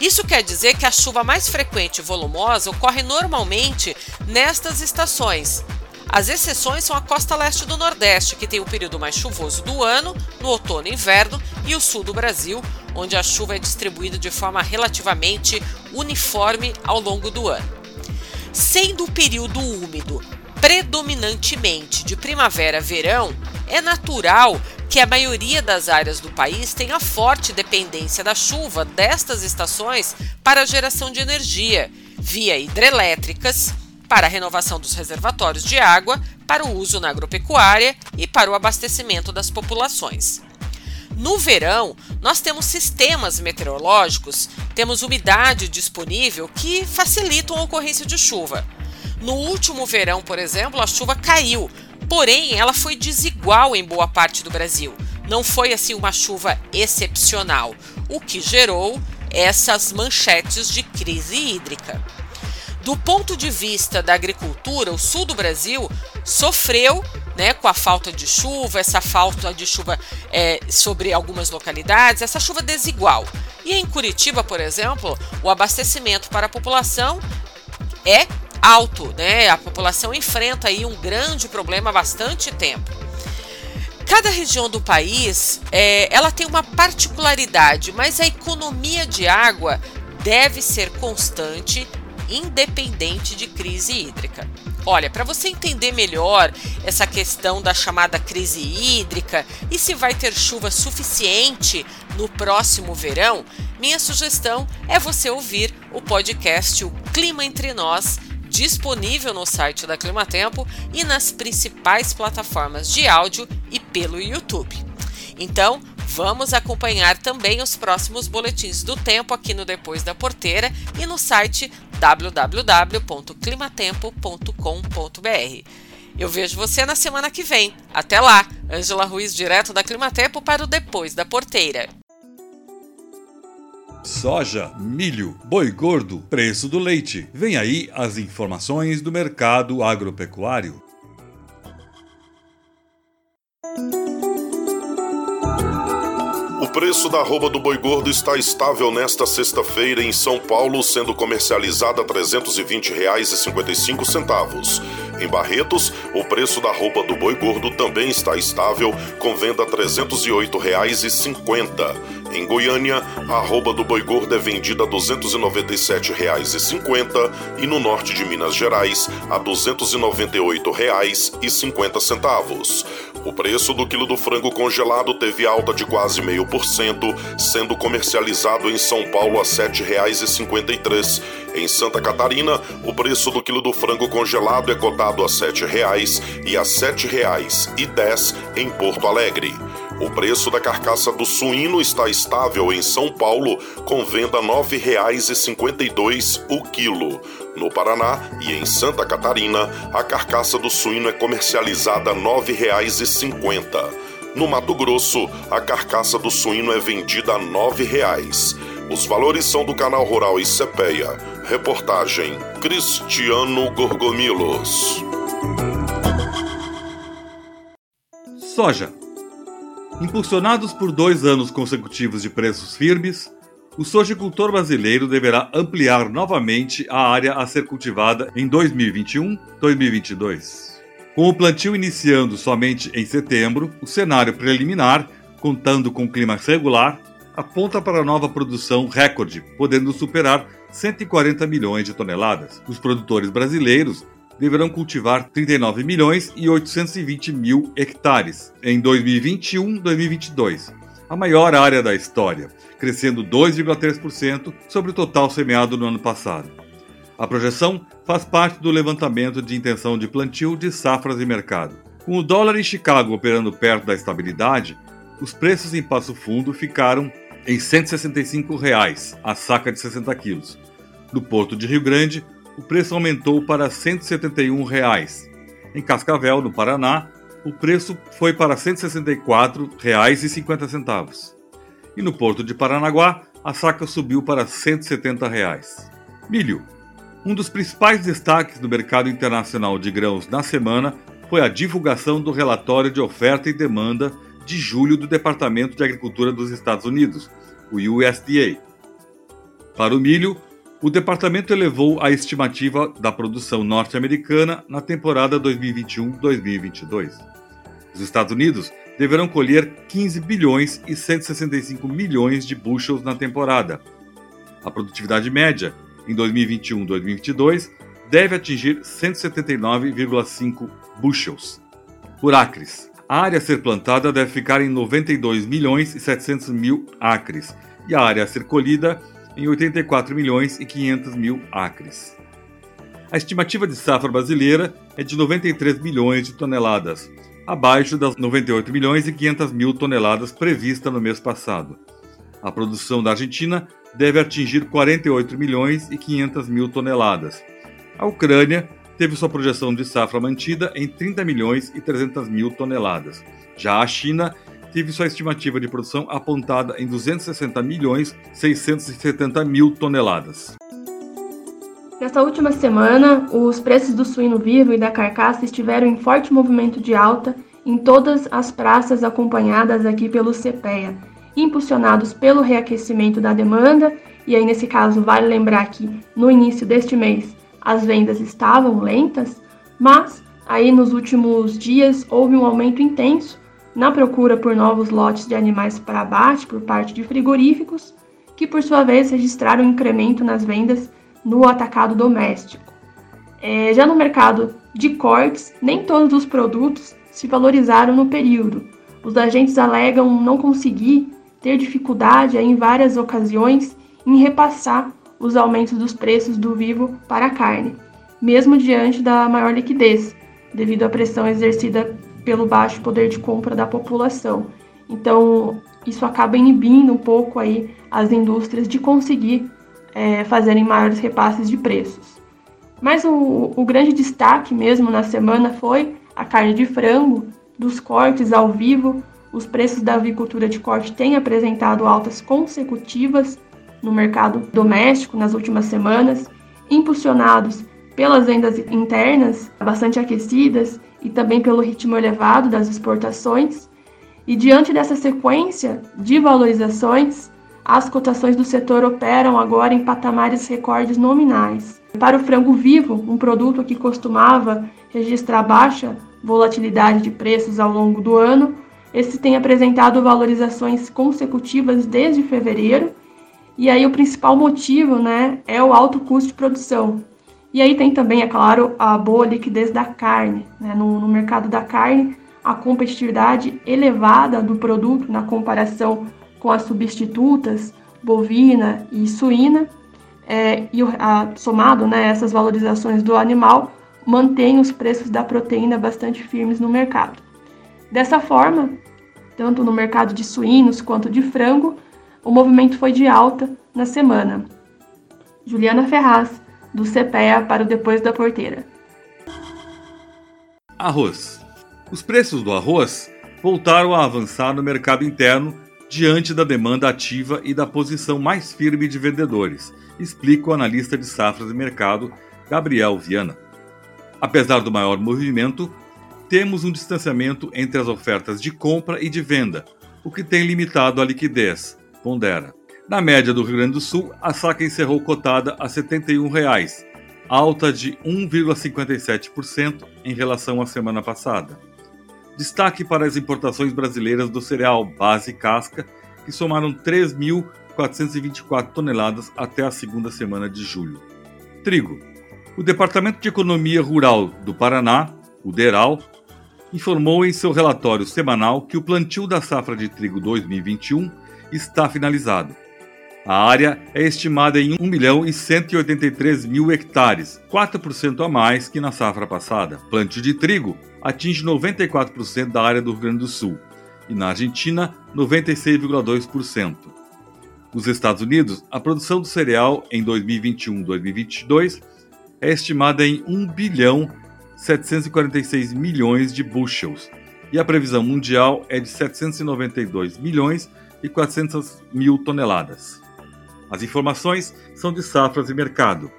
Isso quer dizer que a chuva mais frequente e volumosa ocorre normalmente nestas estações. As exceções são a costa leste do Nordeste, que tem o período mais chuvoso do ano, no outono e inverno, e o sul do Brasil, onde a chuva é distribuída de forma relativamente uniforme ao longo do ano. Sendo o período úmido predominantemente de primavera-verão, é natural que a maioria das áreas do país tenha forte dependência da chuva destas estações para a geração de energia, via hidrelétricas, para a renovação dos reservatórios de água, para o uso na agropecuária e para o abastecimento das populações. No verão, nós temos sistemas meteorológicos, temos umidade disponível que facilitam a ocorrência de chuva. No último verão, por exemplo, a chuva caiu, porém ela foi desigual em boa parte do Brasil. Não foi assim uma chuva excepcional, o que gerou essas manchetes de crise hídrica. Do ponto de vista da agricultura, o sul do Brasil sofreu né, com a falta de chuva, essa falta de chuva é, sobre algumas localidades, essa chuva desigual. E em Curitiba, por exemplo, o abastecimento para a população é alto, né? A população enfrenta aí um grande problema há bastante tempo. Cada região do país, é, ela tem uma particularidade, mas a economia de água deve ser constante, independente de crise hídrica. Olha, para você entender melhor essa questão da chamada crise hídrica e se vai ter chuva suficiente no próximo verão, minha sugestão é você ouvir o podcast O Clima Entre Nós disponível no site da Climatempo e nas principais plataformas de áudio e pelo YouTube. Então, vamos acompanhar também os próximos boletins do tempo aqui no Depois da Porteira e no site www.climatempo.com.br. Eu vejo você na semana que vem. Até lá! Ângela Ruiz, direto da Climatempo para o Depois da Porteira soja, milho, boi gordo, preço do leite. Vem aí as informações do mercado agropecuário. Preço da arroba do boi gordo está estável nesta sexta-feira em São Paulo, sendo comercializada a R$ 320,55. Em Barretos, o preço da roupa do boi gordo também está estável, com venda a R$ 308,50. Em Goiânia, a arroba do boi gordo é vendida a R$ 297,50 e no norte de Minas Gerais a R$ 298,50. O preço do quilo do frango congelado teve alta de quase 0,5%, sendo comercializado em São Paulo a R$ 7,53. Em Santa Catarina, o preço do quilo do frango congelado é cotado a R$ 7,00 e a R$ 7,10 em Porto Alegre. O preço da carcaça do suíno está estável em São Paulo, com venda R$ 9,52 o quilo. No Paraná e em Santa Catarina, a carcaça do suíno é comercializada R$ 9,50. No Mato Grosso, a carcaça do suíno é vendida a R$ 9,00. Os valores são do canal Rural e Cepeia. Reportagem Cristiano Gorgomilos. Soja Impulsionados por dois anos consecutivos de preços firmes, o sojicultor brasileiro deverá ampliar novamente a área a ser cultivada em 2021-2022. Com o plantio iniciando somente em setembro, o cenário preliminar, contando com clima regular, aponta para nova produção recorde, podendo superar 140 milhões de toneladas. Os produtores brasileiros deverão cultivar 39 milhões e 820 mil hectares em 2021-2022, a maior área da história, crescendo 2,3% sobre o total semeado no ano passado. A projeção faz parte do levantamento de intenção de plantio de safras e mercado. Com o dólar em Chicago operando perto da estabilidade, os preços em Passo Fundo ficaram em 165 reais a saca de 60 quilos. No Porto de Rio Grande, o preço aumentou para 171 reais. Em Cascavel, no Paraná, o preço foi para R$ 164,50. E no Porto de Paranaguá, a saca subiu para 170 reais. Milho. Um dos principais destaques do mercado internacional de grãos na semana foi a divulgação do relatório de oferta e demanda de julho do Departamento de Agricultura dos Estados Unidos, o USDA. Para o milho, o departamento elevou a estimativa da produção norte-americana na temporada 2021-2022. Os Estados Unidos deverão colher 15 bilhões e 165 milhões de bushels na temporada. A produtividade média em 2021-2022 deve atingir 179,5 bushels por acres. A área a ser plantada deve ficar em 92 milhões e 700 mil acres e a área a ser colhida em 84 milhões e 500 mil acres. A estimativa de safra brasileira é de 93 milhões de toneladas, abaixo das 98 milhões e 500 mil toneladas prevista no mês passado. A produção da Argentina deve atingir 48 milhões e 500 mil toneladas. A Ucrânia teve sua projeção de safra mantida em 30 milhões e 300 mil toneladas. Já a China teve sua estimativa de produção apontada em 260 milhões 670 mil toneladas. Nesta última semana, os preços do suíno vivo e da carcaça estiveram em forte movimento de alta em todas as praças acompanhadas aqui pelo CPEA, impulsionados pelo reaquecimento da demanda, e aí nesse caso vale lembrar que no início deste mês as vendas estavam lentas, mas aí nos últimos dias houve um aumento intenso na procura por novos lotes de animais para abate por parte de frigoríficos, que por sua vez registraram um incremento nas vendas no atacado doméstico. É, já no mercado de cortes, nem todos os produtos se valorizaram no período. Os agentes alegam não conseguir ter dificuldade em várias ocasiões em repassar os aumentos dos preços do vivo para a carne, mesmo diante da maior liquidez, devido à pressão exercida pelo baixo poder de compra da população. Então, isso acaba inibindo um pouco aí as indústrias de conseguir é, fazerem maiores repasses de preços. Mas o, o grande destaque mesmo na semana foi a carne de frango, dos cortes ao vivo. Os preços da avicultura de corte têm apresentado altas consecutivas no mercado doméstico nas últimas semanas, impulsionados pelas vendas internas bastante aquecidas e também pelo ritmo elevado das exportações. E diante dessa sequência de valorizações, as cotações do setor operam agora em patamares recordes nominais. Para o frango vivo, um produto que costumava registrar baixa volatilidade de preços ao longo do ano, esse tem apresentado valorizações consecutivas desde fevereiro. E aí o principal motivo, né, é o alto custo de produção, e aí tem também, é claro, a boa liquidez da carne. Né? No, no mercado da carne, a competitividade elevada do produto na comparação com as substitutas bovina e suína, é, e a, somado né, essas valorizações do animal, mantém os preços da proteína bastante firmes no mercado. Dessa forma, tanto no mercado de suínos quanto de frango, o movimento foi de alta na semana. Juliana Ferraz, do CPEA para o depois da porteira. Arroz. Os preços do arroz voltaram a avançar no mercado interno diante da demanda ativa e da posição mais firme de vendedores, explica o analista de safras de mercado Gabriel Viana. Apesar do maior movimento, temos um distanciamento entre as ofertas de compra e de venda, o que tem limitado a liquidez, pondera. Na média do Rio Grande do Sul, a saca encerrou cotada a 71 reais, alta de 1,57% em relação à semana passada. Destaque para as importações brasileiras do cereal base casca, que somaram 3.424 toneladas até a segunda semana de julho. Trigo. O Departamento de Economia Rural do Paraná, o DERAL, informou em seu relatório semanal que o plantio da safra de trigo 2021 está finalizado a área é estimada em 1 milhão e 183 mil hectares, 4% a mais que na safra passada. Plantio de trigo atinge 94% da área do Rio Grande do Sul e na Argentina 96,2%. Nos Estados Unidos, a produção do cereal em 2021-2022 é estimada em 1 bilhão 746 milhões de bushels e a previsão mundial é de 792 milhões e 400 mil toneladas. As informações são de Safras e Mercado.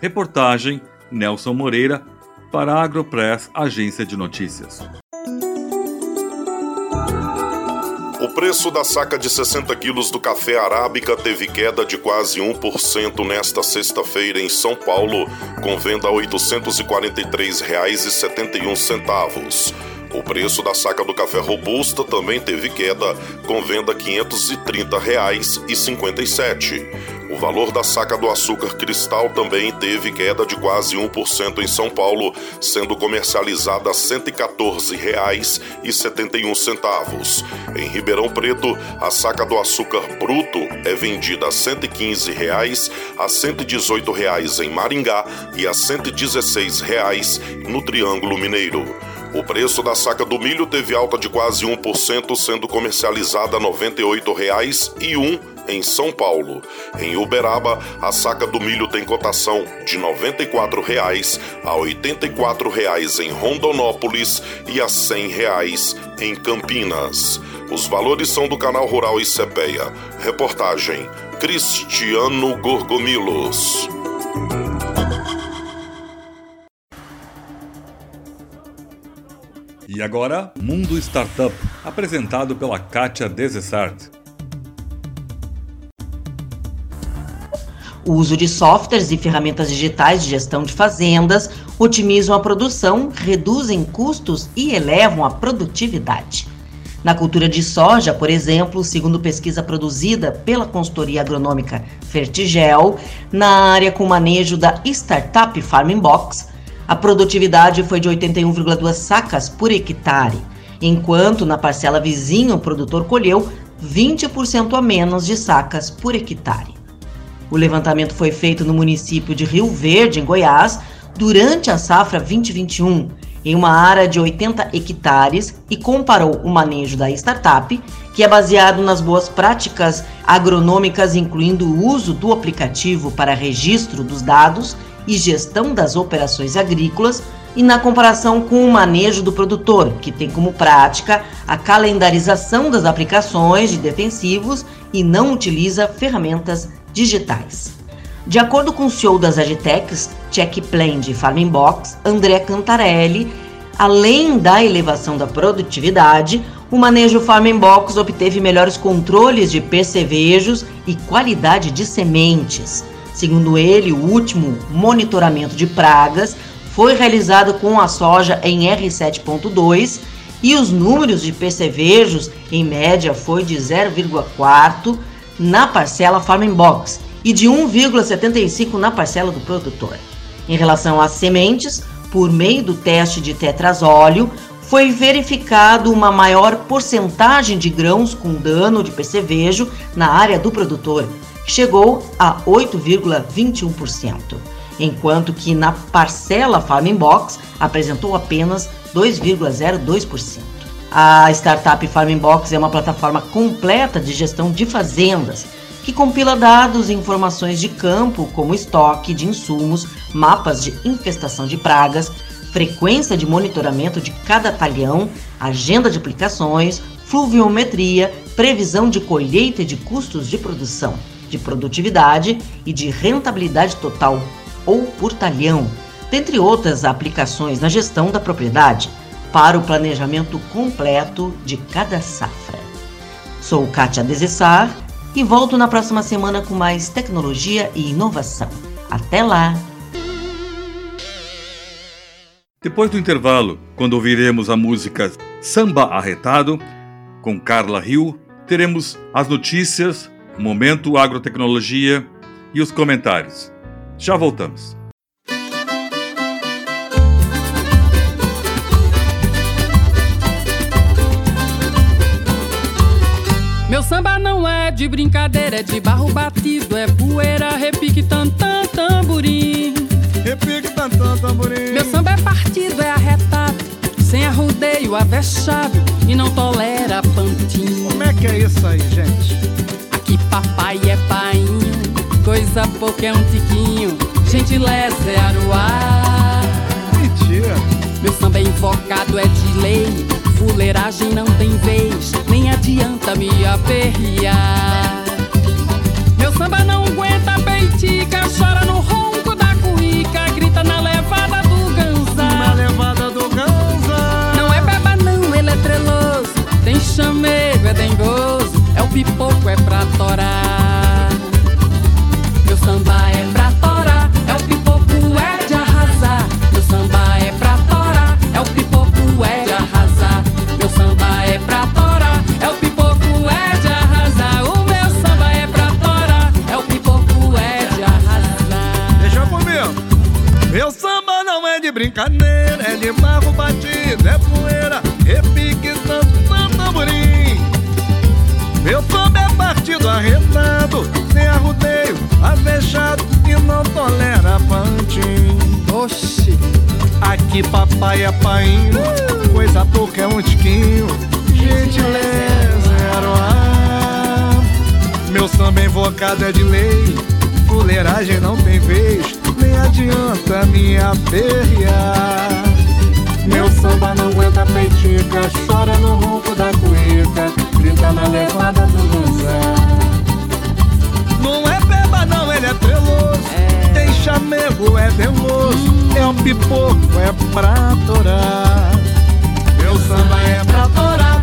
Reportagem Nelson Moreira para a Agropress, agência de notícias. O preço da saca de 60 quilos do café arábica teve queda de quase 1% nesta sexta-feira em São Paulo, com venda a R$ 843,71. O preço da saca do café robusta também teve queda, com venda R$ 530,57. O valor da saca do açúcar cristal também teve queda de quase 1% em São Paulo, sendo comercializada a R$ 114,71. Em Ribeirão Preto, a saca do açúcar bruto é vendida a R$ 115,00, a R$ 118,00 em Maringá e a R$ 116,00 no Triângulo Mineiro. O preço da saca do milho teve alta de quase 1%, sendo comercializada R$ 98,01 em São Paulo. Em Uberaba, a saca do milho tem cotação de R$ 94,00 a R$ 84,00 em Rondonópolis e a R$ 100,00 em Campinas. Os valores são do canal Rural e Cepeia. Reportagem Cristiano Gorgomilos. E agora, Mundo Startup, apresentado pela Kátia Desessart. O uso de softwares e ferramentas digitais de gestão de fazendas otimizam a produção, reduzem custos e elevam a produtividade. Na cultura de soja, por exemplo, segundo pesquisa produzida pela consultoria agronômica Fertigel, na área com manejo da Startup Farming Box, a produtividade foi de 81,2 sacas por hectare, enquanto na parcela vizinha o produtor colheu 20% a menos de sacas por hectare. O levantamento foi feito no município de Rio Verde, em Goiás, durante a safra 2021, em uma área de 80 hectares e comparou o manejo da startup, que é baseado nas boas práticas agronômicas, incluindo o uso do aplicativo para registro dos dados e gestão das operações agrícolas, e na comparação com o manejo do produtor, que tem como prática a calendarização das aplicações de defensivos e não utiliza ferramentas digitais. De acordo com o CEO das Agitecs, de Farming Box, André Cantarelli, além da elevação da produtividade, o manejo Farming Box obteve melhores controles de percevejos e qualidade de sementes. Segundo ele, o último monitoramento de pragas foi realizado com a soja em R7.2 e os números de percevejos em média foi de 0,4 na parcela Farming Box e de 1,75 na parcela do produtor. Em relação às sementes, por meio do teste de tetrazóleo, foi verificado uma maior porcentagem de grãos com dano de percevejo na área do produtor, que chegou a 8,21%, enquanto que na parcela Farming Box apresentou apenas 2,02%. A startup Farming Box é uma plataforma completa de gestão de fazendas que compila dados e informações de campo, como estoque de insumos, mapas de infestação de pragas, frequência de monitoramento de cada talhão, agenda de aplicações, fluviometria, previsão de colheita e de custos de produção, de produtividade e de rentabilidade total ou por talhão, dentre outras aplicações na gestão da propriedade para o planejamento completo de cada safra. Sou Kátia Desessar e volto na próxima semana com mais tecnologia e inovação. Até lá! Depois do intervalo, quando ouviremos a música Samba Arretado, com Carla Rio, teremos as notícias, Momento Agrotecnologia e os comentários. Já voltamos. Meu samba não é de brincadeira, é de barro batido, é poeira, repique, tantã, tamborim. Repique, tantã, tamborim. Meu samba é partido, é arretado, sem arrudeio, avexado e não tolera pantinho. Como é que é isso aí, gente? Aqui papai é painho, coisa pouca é um tiquinho, gentileza é aruá. Mentira. Meu samba é invocado, é de lei, fuleiragem não tem vez, nem adianta me aperrear. Meu samba não aguenta peitica, chora no ronco da currica, grita na levada do ganza. Na levada do ganza. Não é beba não, ele é treloso, tem chamego, é dengoso. pipoco é pra torar. Meu samba não é de é barro batido, é poeira, repique, santo, tamborim. Meu samba é partido arretado, sem arrudeio, avexado e não tolera pantin. Oxi! Aqui papai é painho, coisa pouca é um tiquinho, gentileza era o ar. Meu samba invocado é de lei, fuleiragem não tem vez, nem adianta me aperrear. Meu samba não aguenta peitica, chora no ronco da cuíca, grita na levada do dançar. Não é beba não, ele é treloso, tem chamego, é veloso, é um pipoco, é pra torar. Meu samba é pra torar,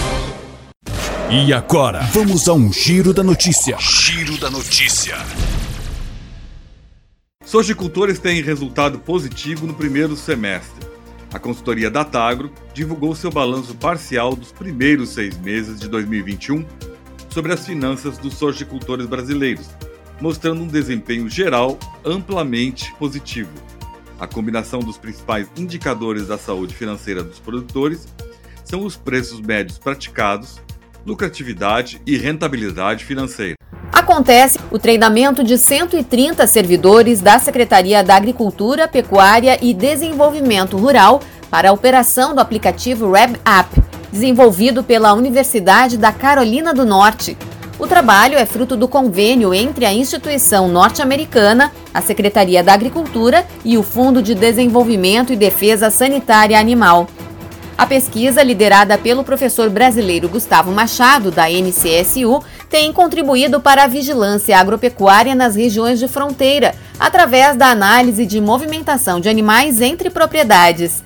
E agora, vamos a um giro da notícia. Giro da notícia. Sojicultores têm resultado positivo no primeiro semestre. A consultoria Datagro divulgou seu balanço parcial dos primeiros seis meses de 2021 sobre as finanças dos sojicultores brasileiros, mostrando um desempenho geral amplamente positivo. A combinação dos principais indicadores da saúde financeira dos produtores são os preços médios praticados, lucratividade e rentabilidade financeira. Acontece o treinamento de 130 servidores da Secretaria da Agricultura, Pecuária e Desenvolvimento Rural para a operação do aplicativo Web App, desenvolvido pela Universidade da Carolina do Norte. O trabalho é fruto do convênio entre a instituição norte-americana, a Secretaria da Agricultura e o Fundo de Desenvolvimento e Defesa Sanitária Animal. A pesquisa, liderada pelo professor brasileiro Gustavo Machado, da NCSU, tem contribuído para a vigilância agropecuária nas regiões de fronteira, através da análise de movimentação de animais entre propriedades.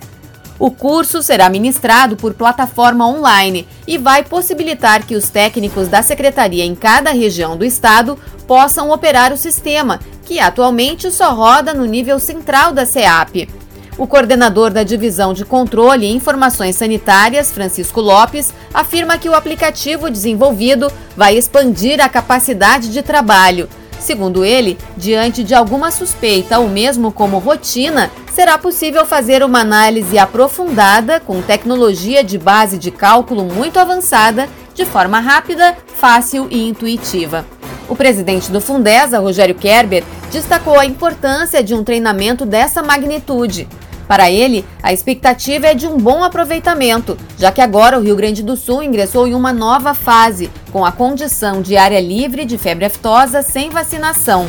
O curso será ministrado por plataforma online e vai possibilitar que os técnicos da secretaria em cada região do estado possam operar o sistema, que atualmente só roda no nível central da SEAP. O coordenador da Divisão de Controle e Informações Sanitárias, Francisco Lopes, afirma que o aplicativo desenvolvido vai expandir a capacidade de trabalho. Segundo ele, diante de alguma suspeita ou mesmo como rotina, será possível fazer uma análise aprofundada com tecnologia de base de cálculo muito avançada, de forma rápida, fácil e intuitiva. O presidente do Fundesa, Rogério Kerber, destacou a importância de um treinamento dessa magnitude. Para ele, a expectativa é de um bom aproveitamento, já que agora o Rio Grande do Sul ingressou em uma nova fase, com a condição de área livre de febre aftosa sem vacinação.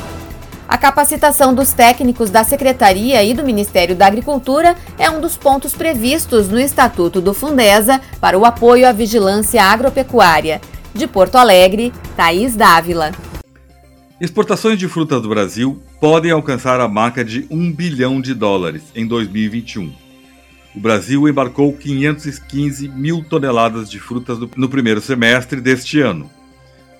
A capacitação dos técnicos da Secretaria e do Ministério da Agricultura é um dos pontos previstos no Estatuto do Fundesa para o apoio à vigilância agropecuária. De Porto Alegre, Thaís Dávila. Exportações de frutas do Brasil podem alcançar a marca de 1 bilhão de dólares em 2021. O Brasil embarcou 515 mil toneladas de frutas no primeiro semestre deste ano.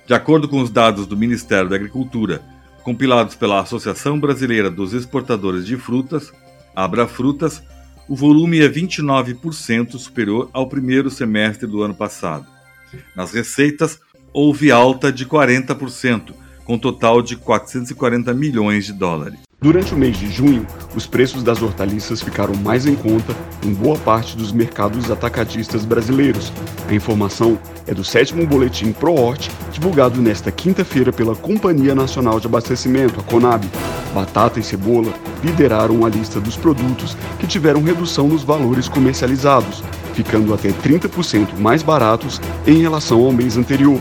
De acordo com os dados do Ministério da Agricultura, compilados pela Associação Brasileira dos Exportadores de Frutas, Abra Frutas, o volume é 29% superior ao primeiro semestre do ano passado. Nas receitas, houve alta de 40%, com total de 440 milhões de dólares. Durante o mês de junho, os preços das hortaliças ficaram mais em conta em boa parte dos mercados atacadistas brasileiros. A informação é do sétimo boletim ProHort, divulgado nesta quinta-feira pela Companhia Nacional de Abastecimento, a Conab. Batata e cebola lideraram a lista dos produtos que tiveram redução nos valores comercializados, ficando até 30% mais baratos em relação ao mês anterior.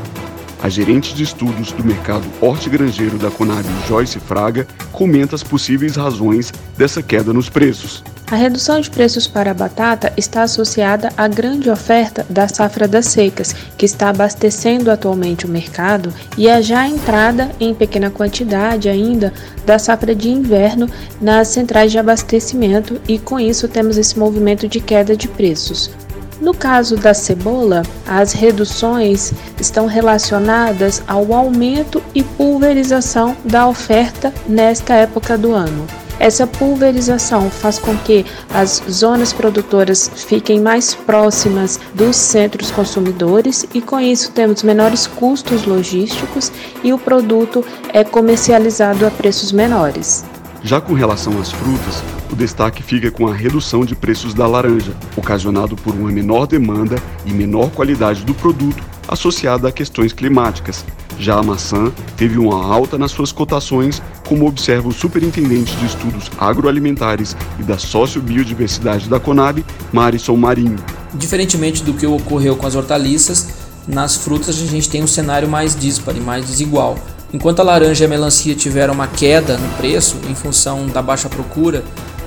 A gerente de estudos do mercado hortigranjeiro da Conab, Joyce Fraga, comenta as possíveis razões dessa queda nos preços. A redução de preços para a batata está associada à grande oferta da safra das secas, que está abastecendo atualmente o mercado, e à já entrada em pequena quantidade ainda da safra de inverno nas centrais de abastecimento, e com isso temos esse movimento de queda de preços. No caso da cebola, as reduções estão relacionadas ao aumento e pulverização da oferta nesta época do ano. Essa pulverização faz com que as zonas produtoras fiquem mais próximas dos centros consumidores e com isso temos menores custos logísticos e o produto é comercializado a preços menores. Já com relação às frutas, o destaque fica com a redução de preços da laranja, ocasionado por uma menor demanda e menor qualidade do produto associada a questões climáticas. Já a maçã teve uma alta nas suas cotações, como observa o superintendente de estudos agroalimentares e da sociobiodiversidade da Conab, Marisol Marinho. Diferentemente do que ocorreu com as hortaliças, nas frutas a gente tem um cenário mais disparo e mais desigual. Enquanto a laranja e a melancia tiveram uma queda no preço em função da baixa procura,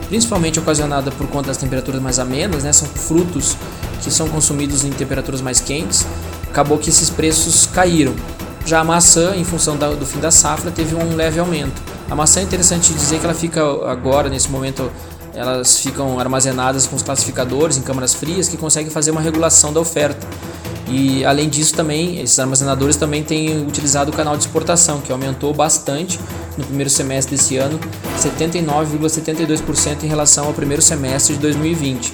principalmente ocasionada por conta das temperaturas mais amenas, né? são frutos que são consumidos em temperaturas mais quentes, acabou que esses preços caíram. Já a maçã, em função do fim da safra, teve um leve aumento. A maçã é interessante dizer que ela fica agora, nesse momento, elas ficam armazenadas com os classificadores em câmaras frias que conseguem fazer uma regulação da oferta. E além disso também, esses armazenadores também têm utilizado o canal de exportação, que aumentou bastante no primeiro semestre desse ano, 79,72% em relação ao primeiro semestre de 2020.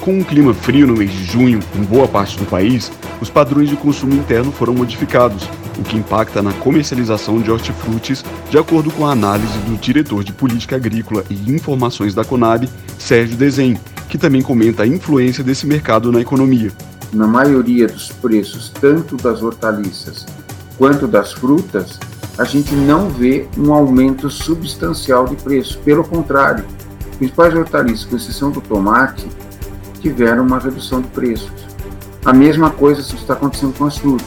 Com um clima frio no mês de junho em boa parte do país, os padrões de consumo interno foram modificados, o que impacta na comercialização de hortifrutis, de acordo com a análise do diretor de Política Agrícola e Informações da Conab, Sérgio Desen, que também comenta a influência desse mercado na economia. Na maioria dos preços, tanto das hortaliças quanto das frutas, a gente não vê um aumento substancial de preço. Pelo contrário, os principais hortaliças, com exceção do tomate, tiveram uma redução de preços. A mesma coisa está acontecendo com as frutas.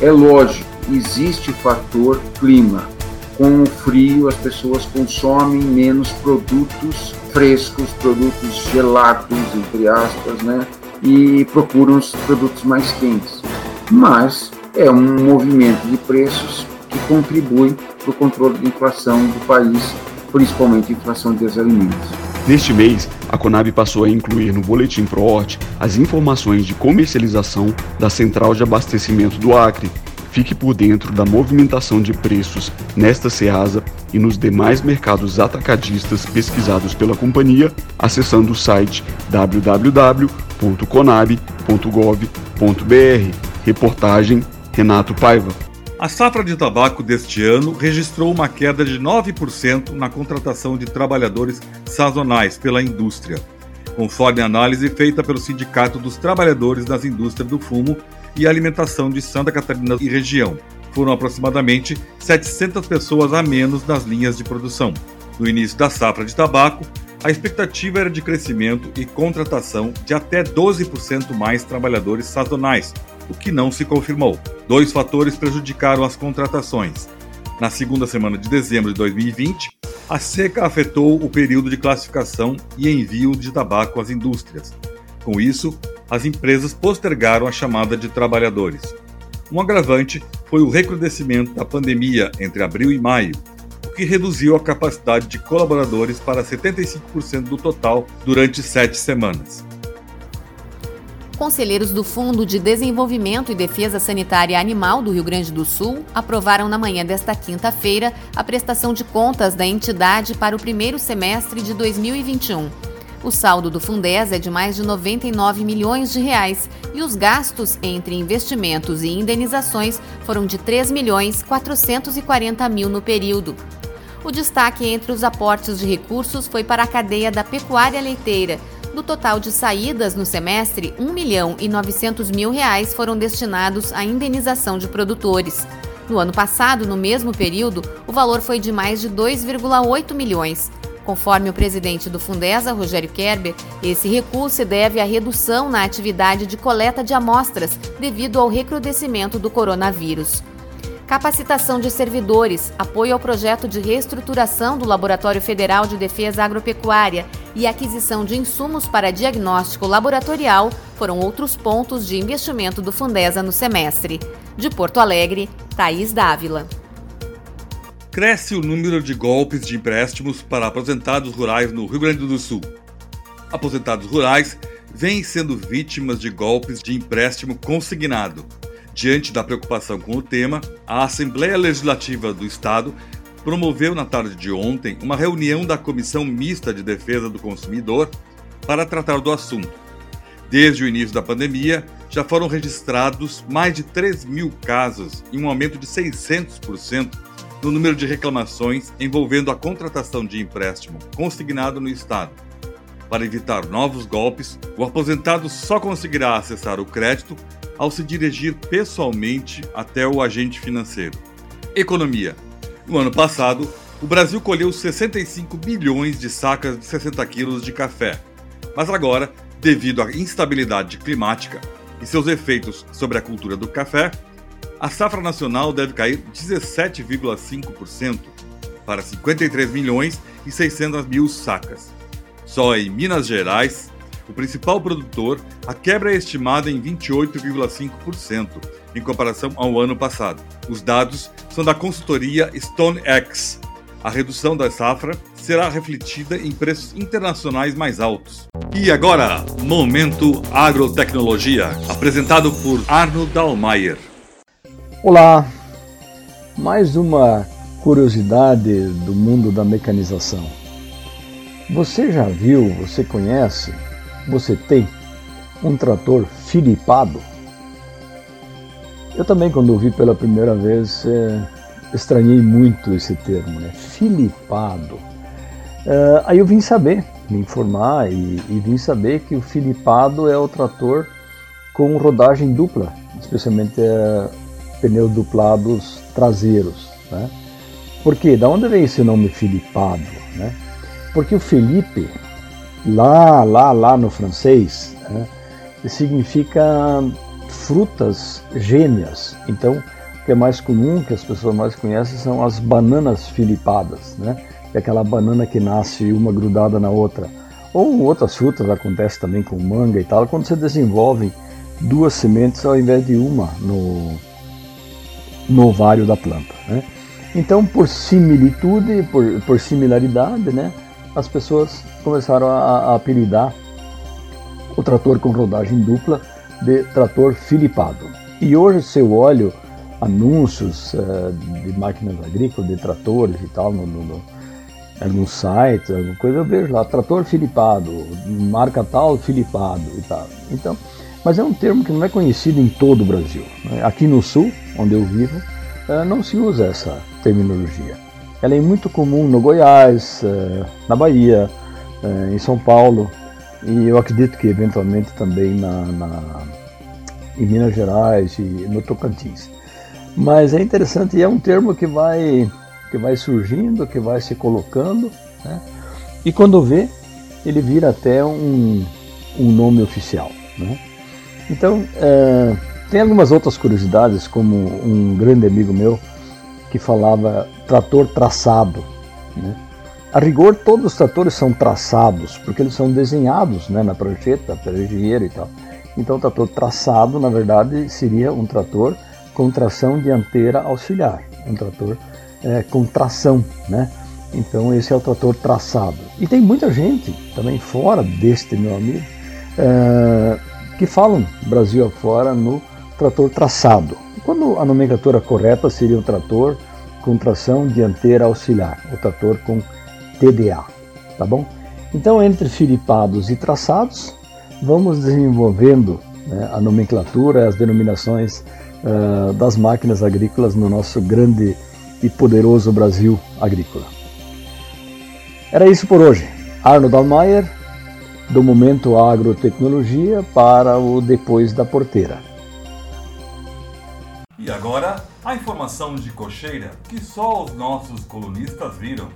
É lógico, existe o fator clima. Com o frio, as pessoas consomem menos produtos frescos, produtos gelados, entre aspas, né? E procuram os produtos mais quentes. Mas é um movimento de preços que contribui para o controle da inflação do país, principalmente a inflação dos alimentos. Neste mês, a Conab passou a incluir no Boletim ProHort as informações de comercialização da Central de Abastecimento do Acre. Fique por dentro da movimentação de preços nesta Ceasa e nos demais mercados atacadistas pesquisados pela companhia, acessando o site www.conab.gov.br. Reportagem Renato Paiva. A safra de tabaco deste ano registrou uma queda de 9% na contratação de trabalhadores sazonais pela indústria, conforme análise feita pelo Sindicato dos Trabalhadores das Indústrias do Fumo e Alimentação de Santa Catarina e região. Foram aproximadamente 700 pessoas a menos nas linhas de produção. No início da safra de tabaco, a expectativa era de crescimento e contratação de até 12% mais trabalhadores sazonais, o que não se confirmou. Dois fatores prejudicaram as contratações. Na segunda semana de dezembro de 2020, a seca afetou o período de classificação e envio de tabaco às indústrias. Com isso, as empresas postergaram a chamada de trabalhadores. Um agravante foi o recrudescimento da pandemia entre abril e maio, o que reduziu a capacidade de colaboradores para 75% do total durante sete semanas. Conselheiros do Fundo de Desenvolvimento e Defesa Sanitária Animal do Rio Grande do Sul aprovaram na manhã desta quinta-feira a prestação de contas da entidade para o primeiro semestre de 2021. O saldo do Fundesa é de mais de 99 milhões de reais e os gastos entre investimentos e indenizações foram de 3 milhões 440 mil no período. O destaque entre os aportes de recursos foi para a cadeia da pecuária leiteira, do total de saídas no semestre, 1 milhão e 900 mil reais foram destinados à indenização de produtores. No ano passado, no mesmo período, o valor foi de mais de 2,8 milhões. Conforme o presidente do Fundesa, Rogério Kerber, esse recuo se deve à redução na atividade de coleta de amostras devido ao recrudescimento do coronavírus capacitação de servidores, apoio ao projeto de reestruturação do Laboratório Federal de Defesa Agropecuária e aquisição de insumos para diagnóstico laboratorial foram outros pontos de investimento do Fundesa no semestre. De Porto Alegre, Thaís Dávila. Cresce o número de golpes de empréstimos para aposentados rurais no Rio Grande do Sul. Aposentados rurais vêm sendo vítimas de golpes de empréstimo consignado Diante da preocupação com o tema, a Assembleia Legislativa do Estado promoveu na tarde de ontem uma reunião da Comissão Mista de Defesa do Consumidor para tratar do assunto. Desde o início da pandemia, já foram registrados mais de 3 mil casos e um aumento de 600% no número de reclamações envolvendo a contratação de empréstimo consignado no Estado. Para evitar novos golpes, o aposentado só conseguirá acessar o crédito ao se dirigir pessoalmente até o agente financeiro. Economia. No ano passado, o Brasil colheu 65 bilhões de sacas de 60 quilos de café. Mas agora, devido à instabilidade climática e seus efeitos sobre a cultura do café, a safra nacional deve cair 17,5% para 53 milhões e 600 mil sacas. Só em Minas Gerais, o principal produtor, a quebra é estimada em 28,5%, em comparação ao ano passado. Os dados são da consultoria StoneX. A redução da safra será refletida em preços internacionais mais altos. E agora, Momento Agrotecnologia, apresentado por Arno Dalmayer. Olá! Mais uma curiosidade do mundo da mecanização. Você já viu, você conhece você tem um trator filipado? Eu também, quando ouvi pela primeira vez, é, estranhei muito esse termo, né? Filipado. É, aí eu vim saber, me informar e, e vim saber que o filipado é o trator com rodagem dupla, especialmente é, pneus duplados traseiros, né? Por quê? Da onde vem esse nome filipado, né? Porque o Felipe lá, lá, lá no francês, né, significa frutas gêmeas. Então, o que é mais comum, que as pessoas mais conhecem, são as bananas filipadas, né? É aquela banana que nasce uma grudada na outra. Ou outras frutas, acontece também com manga e tal, quando você desenvolve duas sementes ao invés de uma no, no ovário da planta. Né? Então, por similitude, por, por similaridade, né? as pessoas começaram a, a apelidar o trator com rodagem dupla de trator filipado. E hoje, se eu olho anúncios uh, de máquinas agrícolas, de tratores e tal, no, no, no alguns sites, alguma coisa, eu vejo lá, trator filipado, marca tal, filipado e tal. Então, mas é um termo que não é conhecido em todo o Brasil. Né? Aqui no sul, onde eu vivo, uh, não se usa essa terminologia. Ela é muito comum no Goiás, eh, na Bahia, eh, em São Paulo e eu acredito que eventualmente também na, na, em Minas Gerais e no Tocantins. Mas é interessante e é um termo que vai, que vai surgindo, que vai se colocando, né? e quando vê, ele vira até um, um nome oficial. Né? Então, é, tem algumas outras curiosidades, como um grande amigo meu que falava trator traçado. Né? A rigor, todos os tratores são traçados, porque eles são desenhados né, na prancheta, pelo engenheiro e tal. Então, o trator traçado, na verdade, seria um trator com tração dianteira auxiliar, um trator é, com tração, né? Então, esse é o trator traçado. E tem muita gente também fora deste meu amigo é, que falam Brasil afora no trator traçado. Quando a nomenclatura correta seria o trator com tração dianteira auxiliar, o trator com TDA, tá bom? Então, entre filipados e traçados, vamos desenvolvendo né, a nomenclatura, as denominações uh, das máquinas agrícolas no nosso grande e poderoso Brasil agrícola. Era isso por hoje. Arno Dalmayer, do Momento Agrotecnologia, para o Depois da Porteira. E agora, a informação de cocheira que só os nossos colunistas viram.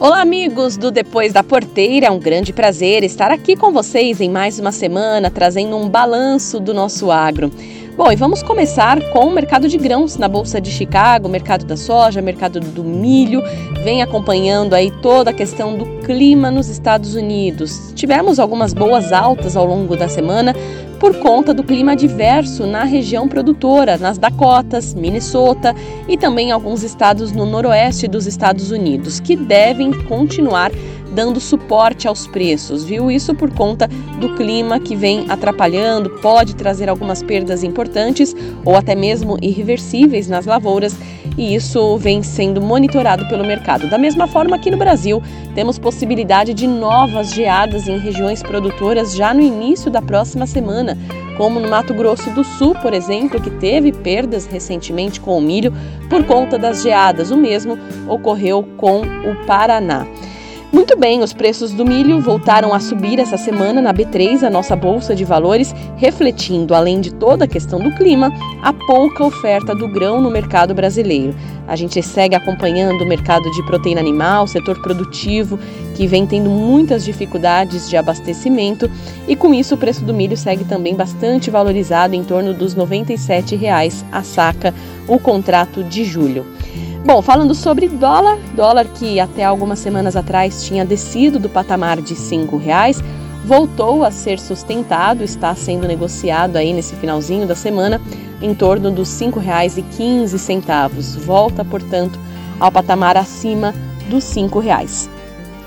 Olá, amigos do Depois da Porteira. É um grande prazer estar aqui com vocês em mais uma semana, trazendo um balanço do nosso agro. Bom, e vamos começar com o mercado de grãos na Bolsa de Chicago, mercado da soja, mercado do milho. Vem acompanhando aí toda a questão do clima nos Estados Unidos. Tivemos algumas boas altas ao longo da semana, por conta do clima adverso na região produtora, nas Dakotas, Minnesota e também alguns estados no noroeste dos Estados Unidos, que devem continuar dando suporte aos preços, viu? Isso por conta do clima que vem atrapalhando, pode trazer algumas perdas importantes ou até mesmo irreversíveis nas lavouras, e isso vem sendo monitorado pelo mercado. Da mesma forma, aqui no Brasil, temos possibilidade de novas geadas em regiões produtoras já no início da próxima semana, como no Mato Grosso do Sul, por exemplo, que teve perdas recentemente com o milho por conta das geadas. O mesmo ocorreu com o Paraná. Muito bem, os preços do milho voltaram a subir essa semana na B3, a nossa bolsa de valores, refletindo, além de toda a questão do clima, a pouca oferta do grão no mercado brasileiro. A gente segue acompanhando o mercado de proteína animal, setor produtivo, que vem tendo muitas dificuldades de abastecimento, e com isso o preço do milho segue também bastante valorizado, em torno dos 97 reais a saca, o contrato de julho. Bom, falando sobre dólar, dólar que até algumas semanas atrás tinha descido do patamar de R$ reais, voltou a ser sustentado, está sendo negociado aí nesse finalzinho da semana em torno dos R$ 5,15. Volta, portanto, ao patamar acima dos R$ reais.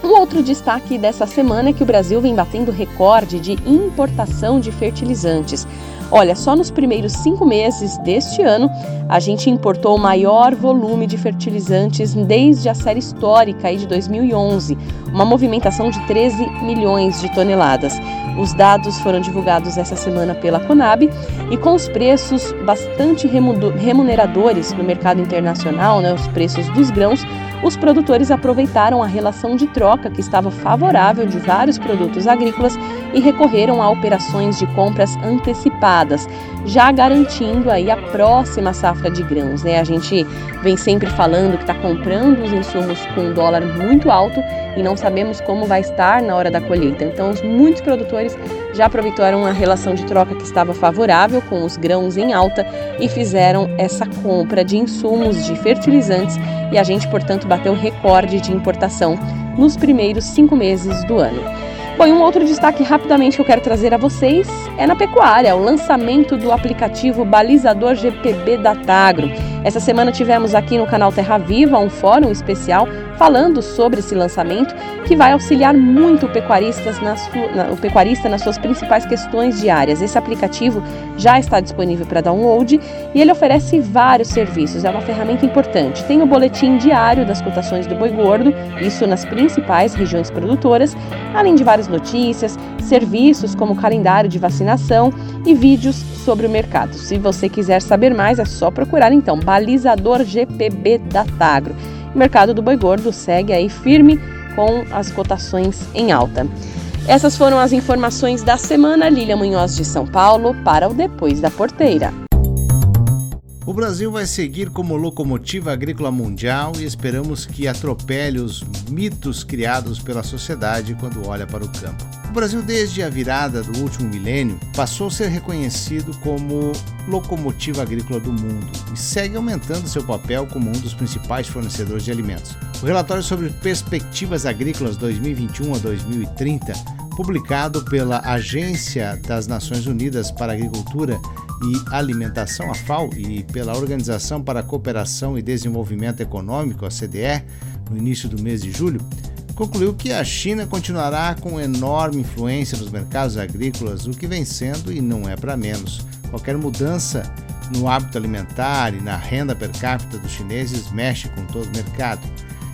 Um outro destaque dessa semana é que o Brasil vem batendo recorde de importação de fertilizantes. Olha, só nos primeiros cinco meses deste ano, a gente importou o maior volume de fertilizantes desde a série histórica de 2011, uma movimentação de 13 milhões de toneladas. Os dados foram divulgados essa semana pela Conab e com os preços bastante remuneradores no mercado internacional, né, os preços dos grãos, os produtores aproveitaram a relação de troca que estava favorável de vários produtos agrícolas e recorreram a operações de compras antecipadas, já garantindo aí a próxima safra de grãos. Né? A gente vem sempre falando que está comprando os insumos com um dólar muito alto e não sabemos como vai estar na hora da colheita. Então, muitos produtores já aproveitaram a relação de troca que estava favorável com os grãos em alta e fizeram essa compra de insumos de fertilizantes e a gente, portanto, bateu recorde de importação nos primeiros cinco meses do ano. Bom, e um outro destaque rapidamente que eu quero trazer a vocês é na pecuária, o lançamento do aplicativo Balizador GPB da Tagro. Essa semana tivemos aqui no canal Terra Viva um fórum especial falando sobre esse lançamento que vai auxiliar muito o, pecuaristas na na, o pecuarista nas suas principais questões diárias. Esse aplicativo já está disponível para download e ele oferece vários serviços. É uma ferramenta importante. Tem o boletim diário das cotações do boi gordo, isso nas principais regiões produtoras, além de várias notícias, serviços como calendário de vacinação e vídeos sobre o mercado. Se você quiser saber mais, é só procurar então Balizador GPB da Tagro. O mercado do boi gordo segue aí firme com as cotações em alta. Essas foram as informações da semana. Lília Munhoz de São Paulo para o Depois da Porteira. O Brasil vai seguir como locomotiva agrícola mundial e esperamos que atropele os mitos criados pela sociedade quando olha para o campo. O Brasil, desde a virada do último milênio, passou a ser reconhecido como locomotiva agrícola do mundo e segue aumentando seu papel como um dos principais fornecedores de alimentos. O relatório sobre perspectivas agrícolas 2021 a 2030, publicado pela Agência das Nações Unidas para Agricultura e Alimentação, a FAO, e pela Organização para a Cooperação e Desenvolvimento Econômico, a CDE, no início do mês de julho, concluiu que a China continuará com enorme influência nos mercados agrícolas, o que vem sendo e não é para menos. Qualquer mudança no hábito alimentar e na renda per capita dos chineses mexe com todo o mercado.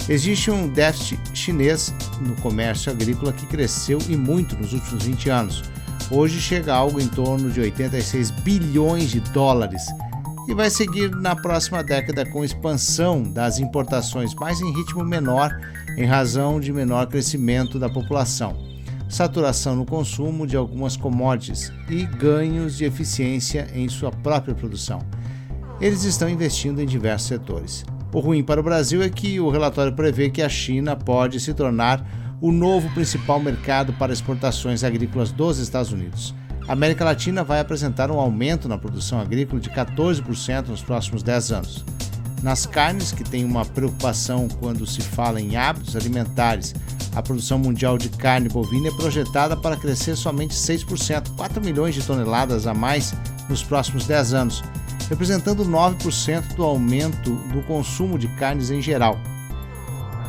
Existe um déficit chinês no comércio agrícola que cresceu e muito nos últimos 20 anos. Hoje chega a algo em torno de 86 bilhões de dólares e vai seguir na próxima década com expansão das importações, mas em ritmo menor em razão de menor crescimento da população, saturação no consumo de algumas commodities e ganhos de eficiência em sua própria produção. Eles estão investindo em diversos setores. O ruim para o Brasil é que o relatório prevê que a China pode se tornar o novo principal mercado para exportações agrícolas dos Estados Unidos. A América Latina vai apresentar um aumento na produção agrícola de 14% nos próximos 10 anos. Nas carnes, que tem uma preocupação quando se fala em hábitos alimentares, a produção mundial de carne bovina é projetada para crescer somente 6%, 4 milhões de toneladas a mais nos próximos 10 anos, representando 9% do aumento do consumo de carnes em geral.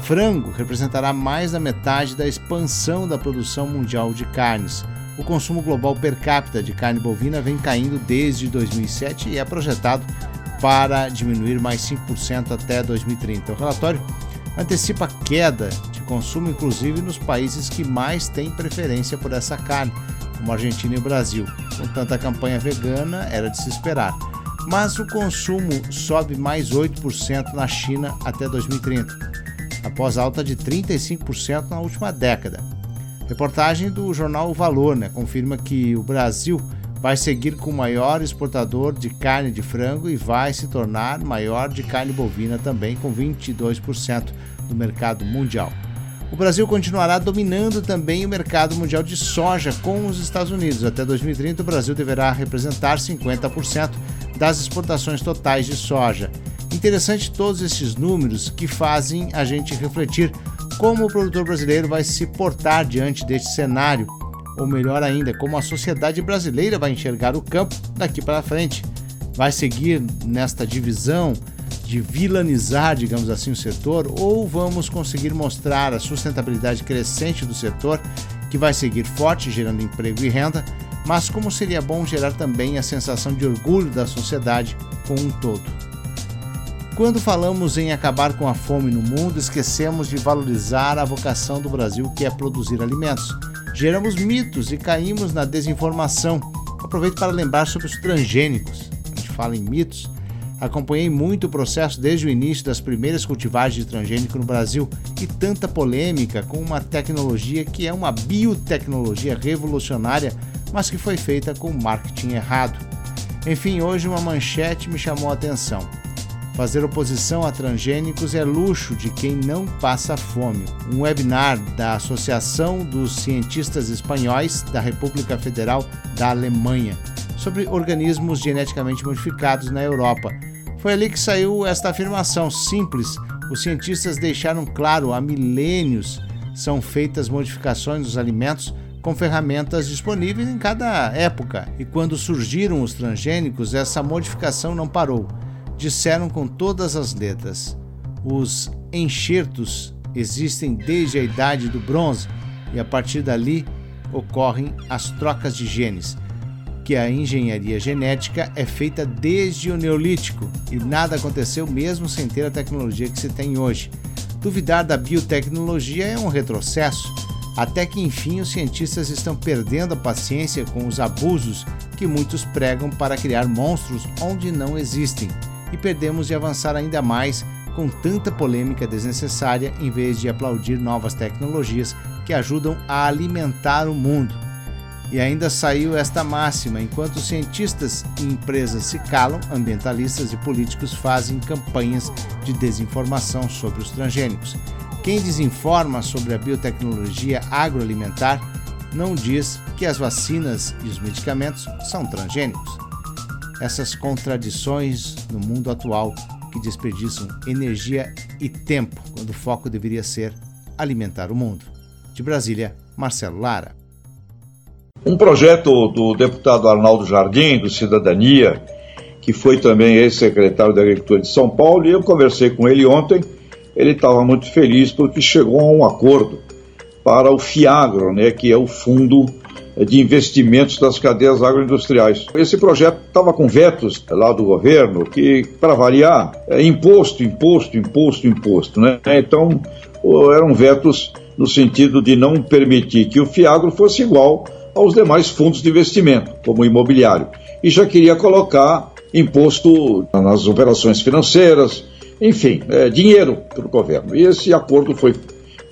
Frango representará mais da metade da expansão da produção mundial de carnes. O consumo global per capita de carne bovina vem caindo desde 2007 e é projetado para diminuir mais 5% até 2030. O relatório antecipa queda de consumo, inclusive nos países que mais têm preferência por essa carne, como Argentina e Brasil. Com tanta campanha vegana, era de se esperar mas o consumo sobe mais 8% na China até 2030, após alta de 35% na última década. Reportagem do jornal O Valor né, confirma que o Brasil vai seguir com o maior exportador de carne de frango e vai se tornar maior de carne bovina também, com 22% do mercado mundial. O Brasil continuará dominando também o mercado mundial de soja com os Estados Unidos. Até 2030, o Brasil deverá representar 50% das exportações totais de soja. Interessante todos esses números que fazem a gente refletir como o produtor brasileiro vai se portar diante deste cenário, ou melhor ainda, como a sociedade brasileira vai enxergar o campo daqui para frente. Vai seguir nesta divisão de vilanizar, digamos assim, o setor, ou vamos conseguir mostrar a sustentabilidade crescente do setor, que vai seguir forte, gerando emprego e renda, mas como seria bom gerar também a sensação de orgulho da sociedade como um todo. Quando falamos em acabar com a fome no mundo, esquecemos de valorizar a vocação do Brasil, que é produzir alimentos. Geramos mitos e caímos na desinformação. Aproveito para lembrar sobre os transgênicos. A gente fala em mitos. Acompanhei muito o processo desde o início das primeiras cultivagens de transgênico no Brasil e tanta polêmica com uma tecnologia que é uma biotecnologia revolucionária mas que foi feita com marketing errado. Enfim, hoje uma manchete me chamou a atenção. Fazer oposição a transgênicos é luxo de quem não passa fome. Um webinar da Associação dos Cientistas Espanhóis da República Federal da Alemanha sobre organismos geneticamente modificados na Europa. Foi ali que saiu esta afirmação simples. Os cientistas deixaram claro há milênios são feitas modificações dos alimentos com ferramentas disponíveis em cada época. E quando surgiram os transgênicos, essa modificação não parou. Disseram com todas as letras: os enxertos existem desde a idade do bronze e a partir dali ocorrem as trocas de genes. Que a engenharia genética é feita desde o Neolítico e nada aconteceu mesmo sem ter a tecnologia que se tem hoje. Duvidar da biotecnologia é um retrocesso até que enfim os cientistas estão perdendo a paciência com os abusos que muitos pregam para criar monstros onde não existem, e perdemos de avançar ainda mais com tanta polêmica desnecessária em vez de aplaudir novas tecnologias que ajudam a alimentar o mundo. E ainda saiu esta máxima: enquanto cientistas e empresas se calam, ambientalistas e políticos fazem campanhas de desinformação sobre os transgênicos. Quem desinforma sobre a biotecnologia agroalimentar não diz que as vacinas e os medicamentos são transgênicos. Essas contradições no mundo atual que desperdiçam energia e tempo quando o foco deveria ser alimentar o mundo. De Brasília, Marcelo Lara. Um projeto do deputado Arnaldo Jardim, do Cidadania, que foi também ex-secretário da Agricultura de São Paulo, e eu conversei com ele ontem ele estava muito feliz porque chegou a um acordo para o FIAGRO, né, que é o Fundo de Investimentos das Cadeias Agroindustriais. Esse projeto estava com vetos lá do governo, que, para variar, é imposto, imposto, imposto, imposto. Né? Então, eram vetos no sentido de não permitir que o FIAGRO fosse igual aos demais fundos de investimento, como o imobiliário. E já queria colocar imposto nas operações financeiras, enfim, é, dinheiro para o governo. E esse acordo foi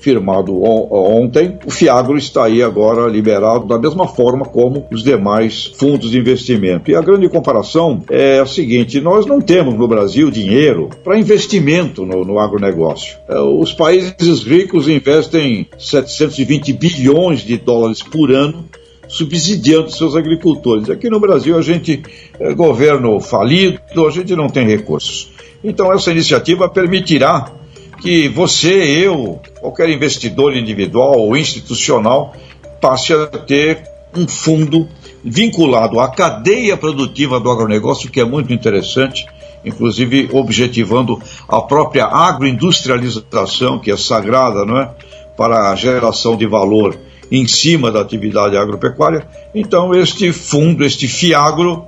firmado ontem. O Fiagro está aí agora liberado da mesma forma como os demais fundos de investimento. E a grande comparação é a seguinte: nós não temos no Brasil dinheiro para investimento no, no agronegócio. É, os países ricos investem 720 bilhões de dólares por ano subsidiando seus agricultores. Aqui no Brasil a gente é governo falido, a gente não tem recursos. Então essa iniciativa permitirá que você, eu, qualquer investidor individual ou institucional passe a ter um fundo vinculado à cadeia produtiva do agronegócio, que é muito interessante, inclusive objetivando a própria agroindustrialização, que é sagrada, não é? Para a geração de valor em cima da atividade agropecuária. Então, este fundo, este FIAGRO,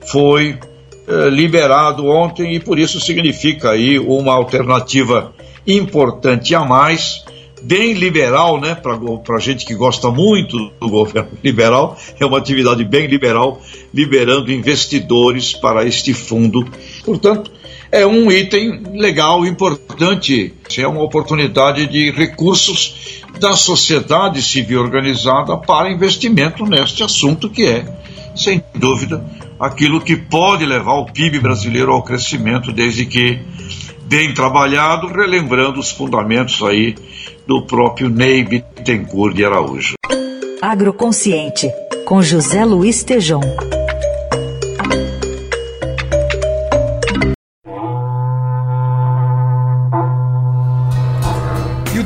foi eh, liberado ontem e por isso significa aí uma alternativa importante a mais, bem liberal, né, para gente que gosta muito do governo liberal, é uma atividade bem liberal, liberando investidores para este fundo. Portanto, é um item legal, importante, é uma oportunidade de recursos da sociedade civil organizada para investimento neste assunto que é, sem dúvida, aquilo que pode levar o PIB brasileiro ao crescimento, desde que bem trabalhado, relembrando os fundamentos aí do próprio Ney Bittencourt de Araújo. Agroconsciente, com José Luiz Tejom.